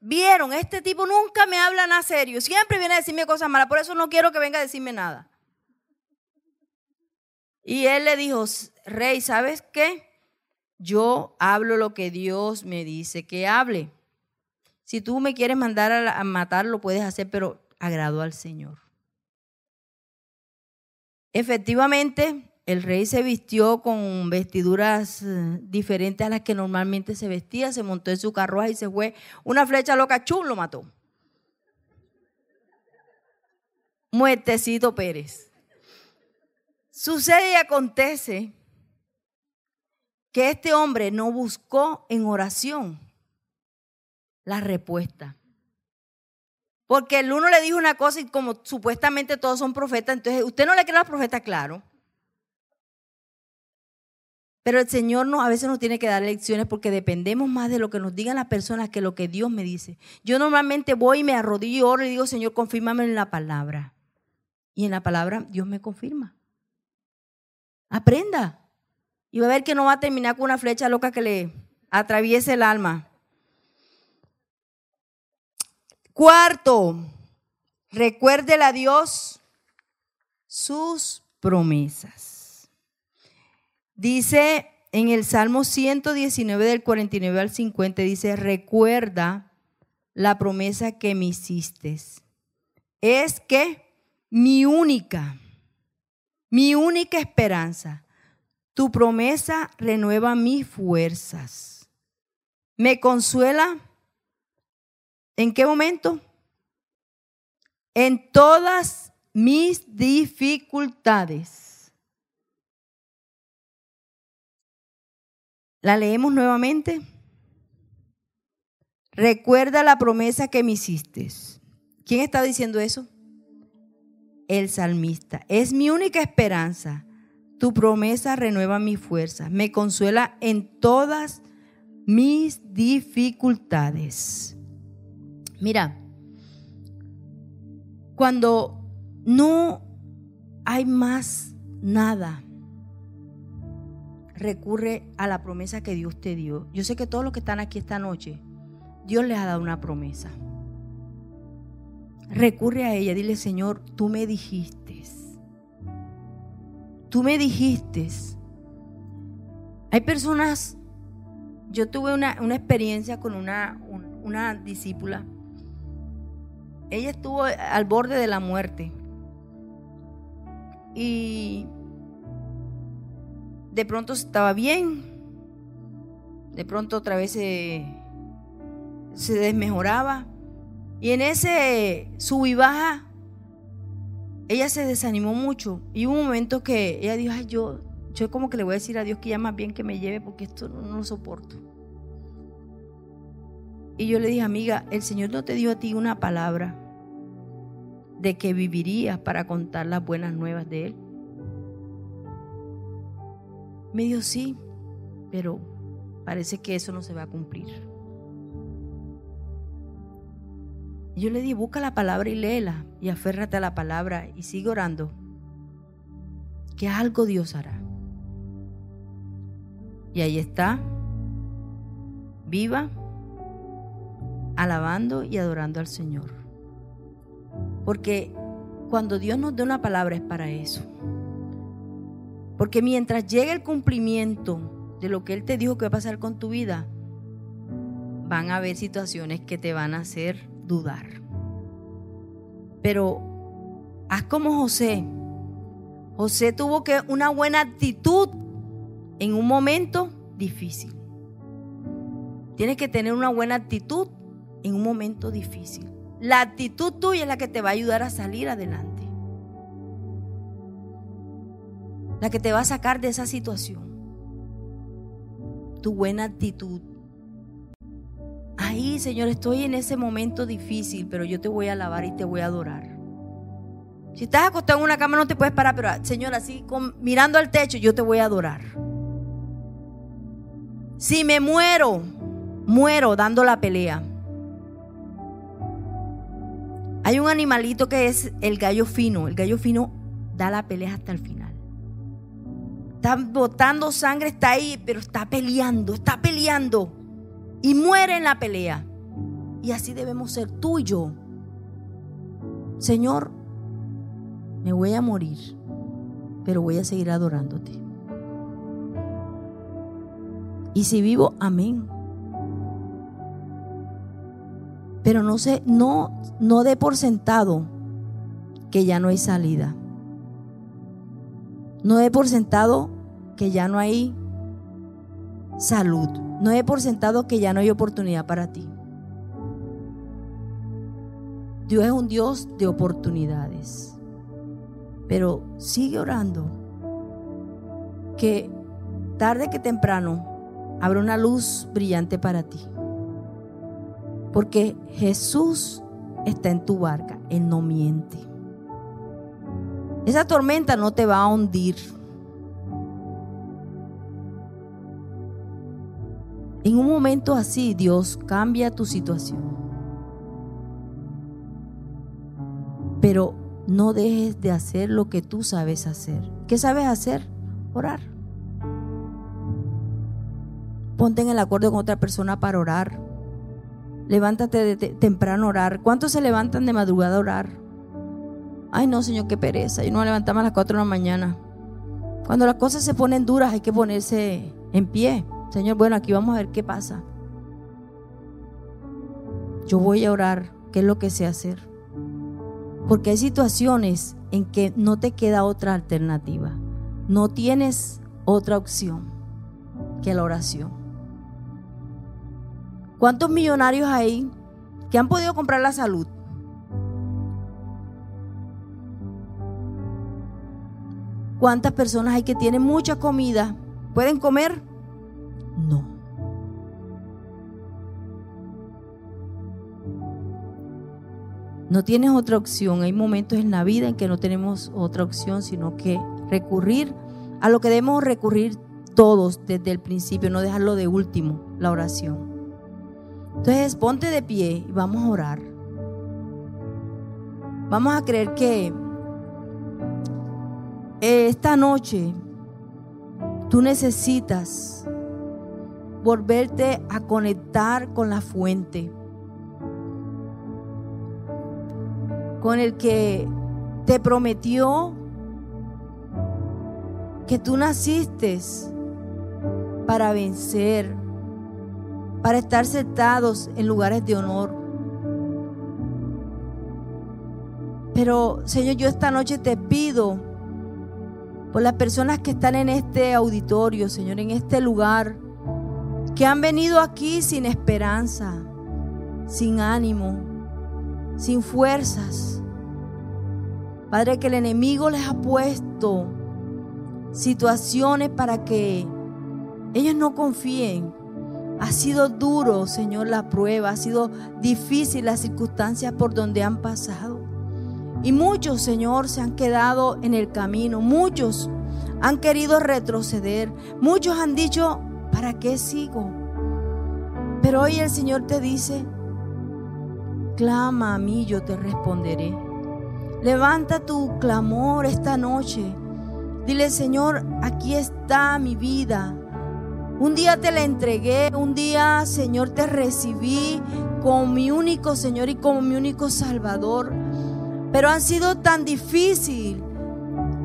Vieron, este tipo nunca me habla nada serio. Siempre viene a decirme cosas malas. Por eso no quiero que venga a decirme nada. Y él le dijo, rey, ¿sabes qué? Yo hablo lo que Dios me dice que hable. Si tú me quieres mandar a, matar, lo puedes hacer, pero agrado al Señor. Efectivamente, el rey se vistió con vestiduras eh, diferentes a las que normalmente se vestía, se montó en su carruaje y se fue. Una flecha loca, chum, lo mató. Muertecito Pérez. Sucede y acontece que este hombre no buscó en oración la respuesta. Porque el uno le dijo una cosa y como supuestamente todos son profetas, entonces usted no le cree a los profetas, claro. Pero el Señor no, a veces nos tiene que dar lecciones porque dependemos más de lo que nos digan las personas que lo que Dios me dice. Yo normalmente voy y me arrodillo y oro y digo, Señor, confírmame en la palabra. Y en la palabra Dios me confirma. Aprenda. Y va a ver que no va a terminar con una flecha loca que le atraviese el alma. Cuarto, recuérdele a Dios sus promesas. Dice en el Salmo 119 del 49 al 50, dice, recuerda la promesa que me hiciste. Es que mi única, mi única esperanza, tu promesa renueva mis fuerzas. Me consuela. ¿En qué momento? En todas mis dificultades. La leemos nuevamente. Recuerda la promesa que me hiciste. ¿Quién está diciendo eso? El salmista. Es mi única esperanza tu promesa renueva mi fuerza, me consuela en todas mis dificultades. Mira, cuando no hay más nada, recurre a la promesa que Dios te dio. Yo sé que todos los que están aquí esta noche, Dios les ha dado una promesa. Recurre a ella, dile, Señor, tú me dijiste Tú me dijiste, hay personas, yo tuve una, experiencia con una, una discípula, ella estuvo al borde de la muerte y de pronto estaba bien, de pronto otra vez se, se desmejoraba y en ese sub y baja ella se desanimó mucho y hubo un momento que ella dijo, ay, yo, yo como que le voy a decir a Dios que ya más bien que me lleve porque esto no, lo soporto. Y yo le dije, amiga, el Señor no te dio a ti una palabra de que vivirías para contar las buenas nuevas de Él. Me dijo, sí, pero parece que eso no se va a cumplir. yo le di, busca la palabra y léela y aférrate a la palabra y sigue orando. Que algo Dios hará. Y ahí está, viva, alabando y adorando al Señor. Porque cuando Dios nos da una palabra es para eso. Porque mientras llegue el cumplimiento de lo que Él te dijo que va a pasar con tu vida, van a haber situaciones que te van a hacer dudar. Pero haz como José. José tuvo que una buena actitud en un momento difícil. Tienes que tener una buena actitud en un momento difícil. La actitud tuya es la que te va a ayudar a salir adelante. La que te va a sacar de esa situación. Tu buena actitud ahí, Señor, estoy en ese momento difícil, pero yo te voy a alabar y te voy a adorar. Si estás acostado en una cama no te puedes parar, pero Señor, así mirando al techo, yo te voy a adorar. Si me muero, muero dando la pelea. Hay un animalito que es el gallo fino. El gallo fino da la pelea hasta el final. Está botando sangre, está ahí, pero está peleando, está peleando y muere en la pelea. Y así debemos ser tú y yo. Señor, me voy a morir, pero voy a seguir adorándote. Y si vivo, amén. Pero no sé, no, no dé por sentado que ya no hay salida. No dé por sentado que ya no hay salud. No he por sentado que ya no hay oportunidad para ti. Dios es un Dios de oportunidades. Pero sigue orando. Que tarde que temprano habrá una luz brillante para ti. Porque Jesús está en tu barca, Él no miente. Esa tormenta no te va a hundir. En un momento así Dios cambia tu situación. Pero no dejes de hacer lo que tú sabes hacer. ¿Qué sabes hacer? Orar. Ponte en el acuerdo con otra persona para orar. Levántate de temprano a orar. ¿Cuántos se levantan de madrugada a orar? Ay, no, Señor, qué pereza. Yo no me levantaba a las 4 de la mañana. Cuando las cosas se ponen duras hay que ponerse en pie. Señor, bueno, aquí vamos a ver qué pasa. Yo voy a orar. ¿Qué es lo que sé hacer? Porque hay situaciones en que no te queda otra alternativa. No tienes otra opción que la oración. ¿Cuántos millonarios hay que han podido comprar la salud? ¿Cuántas personas hay que tienen mucha comida? ¿Pueden comer? No. No tienes otra opción. Hay momentos en la vida en que no tenemos otra opción, sino que recurrir a lo que debemos recurrir todos desde el principio, no dejarlo de último, la oración. Entonces, ponte de pie y vamos a orar. Vamos a creer que esta noche tú necesitas volverte a conectar con la fuente, con el que te prometió que tú naciste para vencer, para estar sentados en lugares de honor. Pero Señor, yo esta noche te pido por las personas que están en este auditorio, Señor, en este lugar, que han venido aquí sin esperanza, sin ánimo, sin fuerzas. Padre, que el enemigo les ha puesto situaciones para que ellos no confíen. Ha sido duro, Señor, la prueba, ha sido difícil las circunstancias por donde han pasado. Y muchos, Señor, se han quedado en el camino. Muchos han querido retroceder. Muchos han dicho, ¿para qué sigo? Pero hoy el Señor te dice, clama a mí, yo te responderé. Levanta tu clamor esta noche. Dile, Señor, aquí está mi vida. Un día te la entregué, un día, Señor, te recibí como mi único Señor y como mi único Salvador. Pero han sido tan difíciles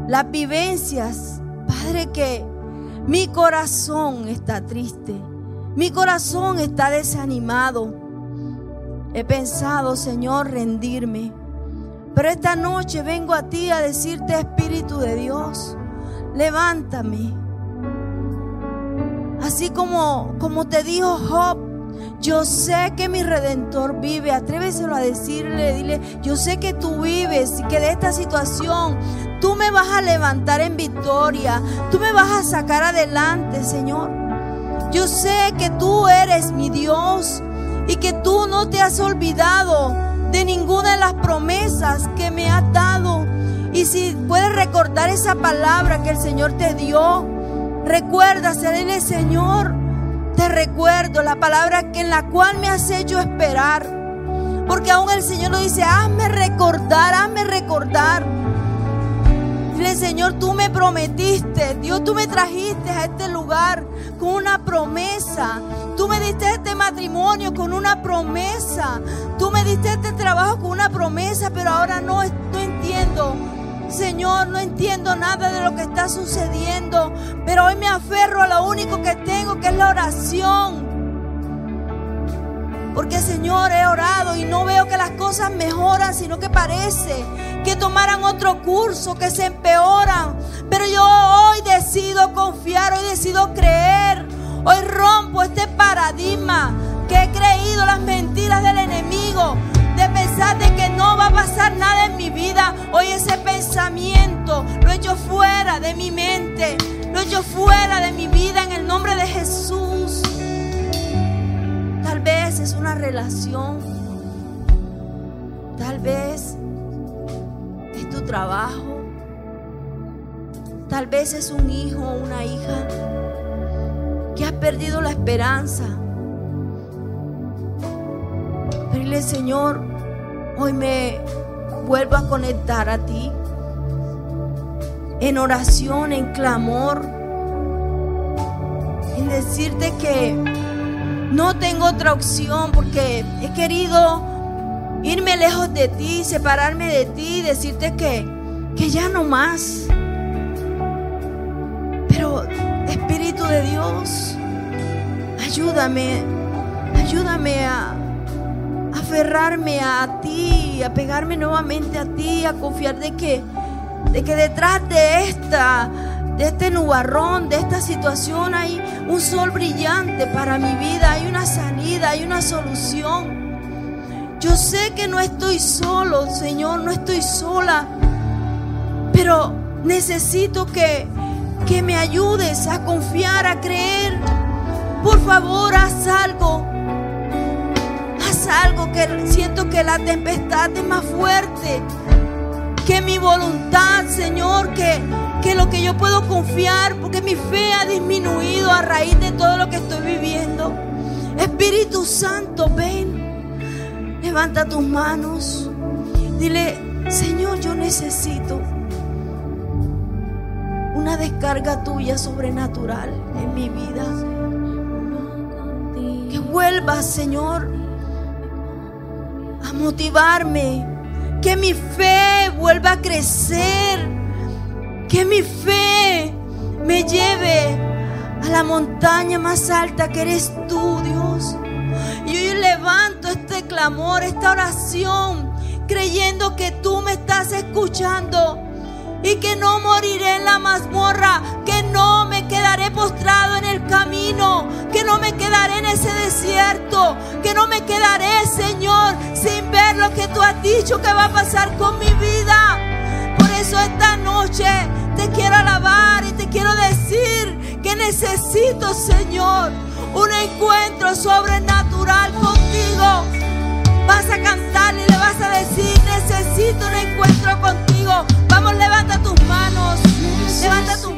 las vivencias, Padre, que mi corazón está triste. Mi corazón está desanimado. He pensado, Señor, rendirme. Pero esta noche vengo a ti a decirte, Espíritu de Dios, levántame. Así como, como te dijo Job, yo sé que mi redentor vive. Atréveselo a decirle, dile, yo sé que tú vives y que de esta situación tú me vas a levantar en victoria. Tú me vas a sacar adelante, Señor. Yo sé que tú eres mi Dios y que tú no te has olvidado de ninguna de las promesas que me has dado. Y si puedes recordar esa palabra que el Señor te dio, recuerda, el Señor te recuerdo la palabra que en la cual me has hecho esperar. Porque aún el Señor lo dice, hazme recordar, hazme recordar. Dile, Señor, tú me prometiste, Dios, tú me trajiste a este lugar con una promesa. Tú me diste este matrimonio con una promesa. Tú me diste este trabajo con una promesa, pero ahora no, no entiendo Señor, no entiendo nada de lo que está sucediendo, pero hoy me aferro a lo único que tengo, que es la oración. Porque Señor, he orado y no veo que las cosas mejoran, sino que parece que tomaran otro curso, que se empeoran. Pero yo hoy decido confiar, hoy decido creer. Hoy rompo este paradigma que he creído las mentiras del enemigo, de que no va a pasar nada en mi mi vida. Hoy ese pensamiento lo echo fuera de mi mente. Lo echo fuera de mi vida en el nombre de Jesús. Tal vez es una relación. Tal vez es tu trabajo. Tal vez es un hijo o una hija que has perdido la esperanza. Pero dile, Señor, hoy me vuelvo a conectar a ti. En oración, en clamor. En decirte que no tengo otra opción porque he querido irme lejos de ti, separarme de ti, decirte que, que ya no más. Pero Espíritu de Dios, ayúdame, ayúdame a aferrarme a ti, a pegarme nuevamente a ti, a confiar de que, de que detrás de esta, de este nubarrón, de esta situación hay un sol brillante para mi vida, hay una salida, hay una solución. Yo sé que no estoy solo, Señor, no estoy sola, pero necesito que que me ayudes a confiar, a creer. Por favor, haz algo. Algo que siento que la tempestad es más fuerte que mi voluntad, Señor, que, que lo que yo puedo confiar, porque mi fe ha disminuido a raíz de todo lo que estoy viviendo. Espíritu Santo, ven, levanta tus manos, dile, Señor, yo necesito una descarga tuya sobrenatural en mi vida. Que vuelvas, Señor, a motivarme. Que mi fe vuelva a crecer. Que mi fe me lleve a la montaña más alta que eres tú, Dios. Y hoy levanto este clamor, esta oración, creyendo que tú me estás escuchando y que no moriré en la mazmorra, quedaré postrado en el camino, que no me quedaré en ese desierto, que no me quedaré, Señor, sin ver lo que tú has dicho que va a pasar con mi vida. Por eso esta noche te quiero alabar y te quiero decir que necesito, Señor, un encuentro sobrenatural contigo. Vas a cantar y le vas a decir, necesito un encuentro contigo. Vamos, levanta tus manos. Levanta tus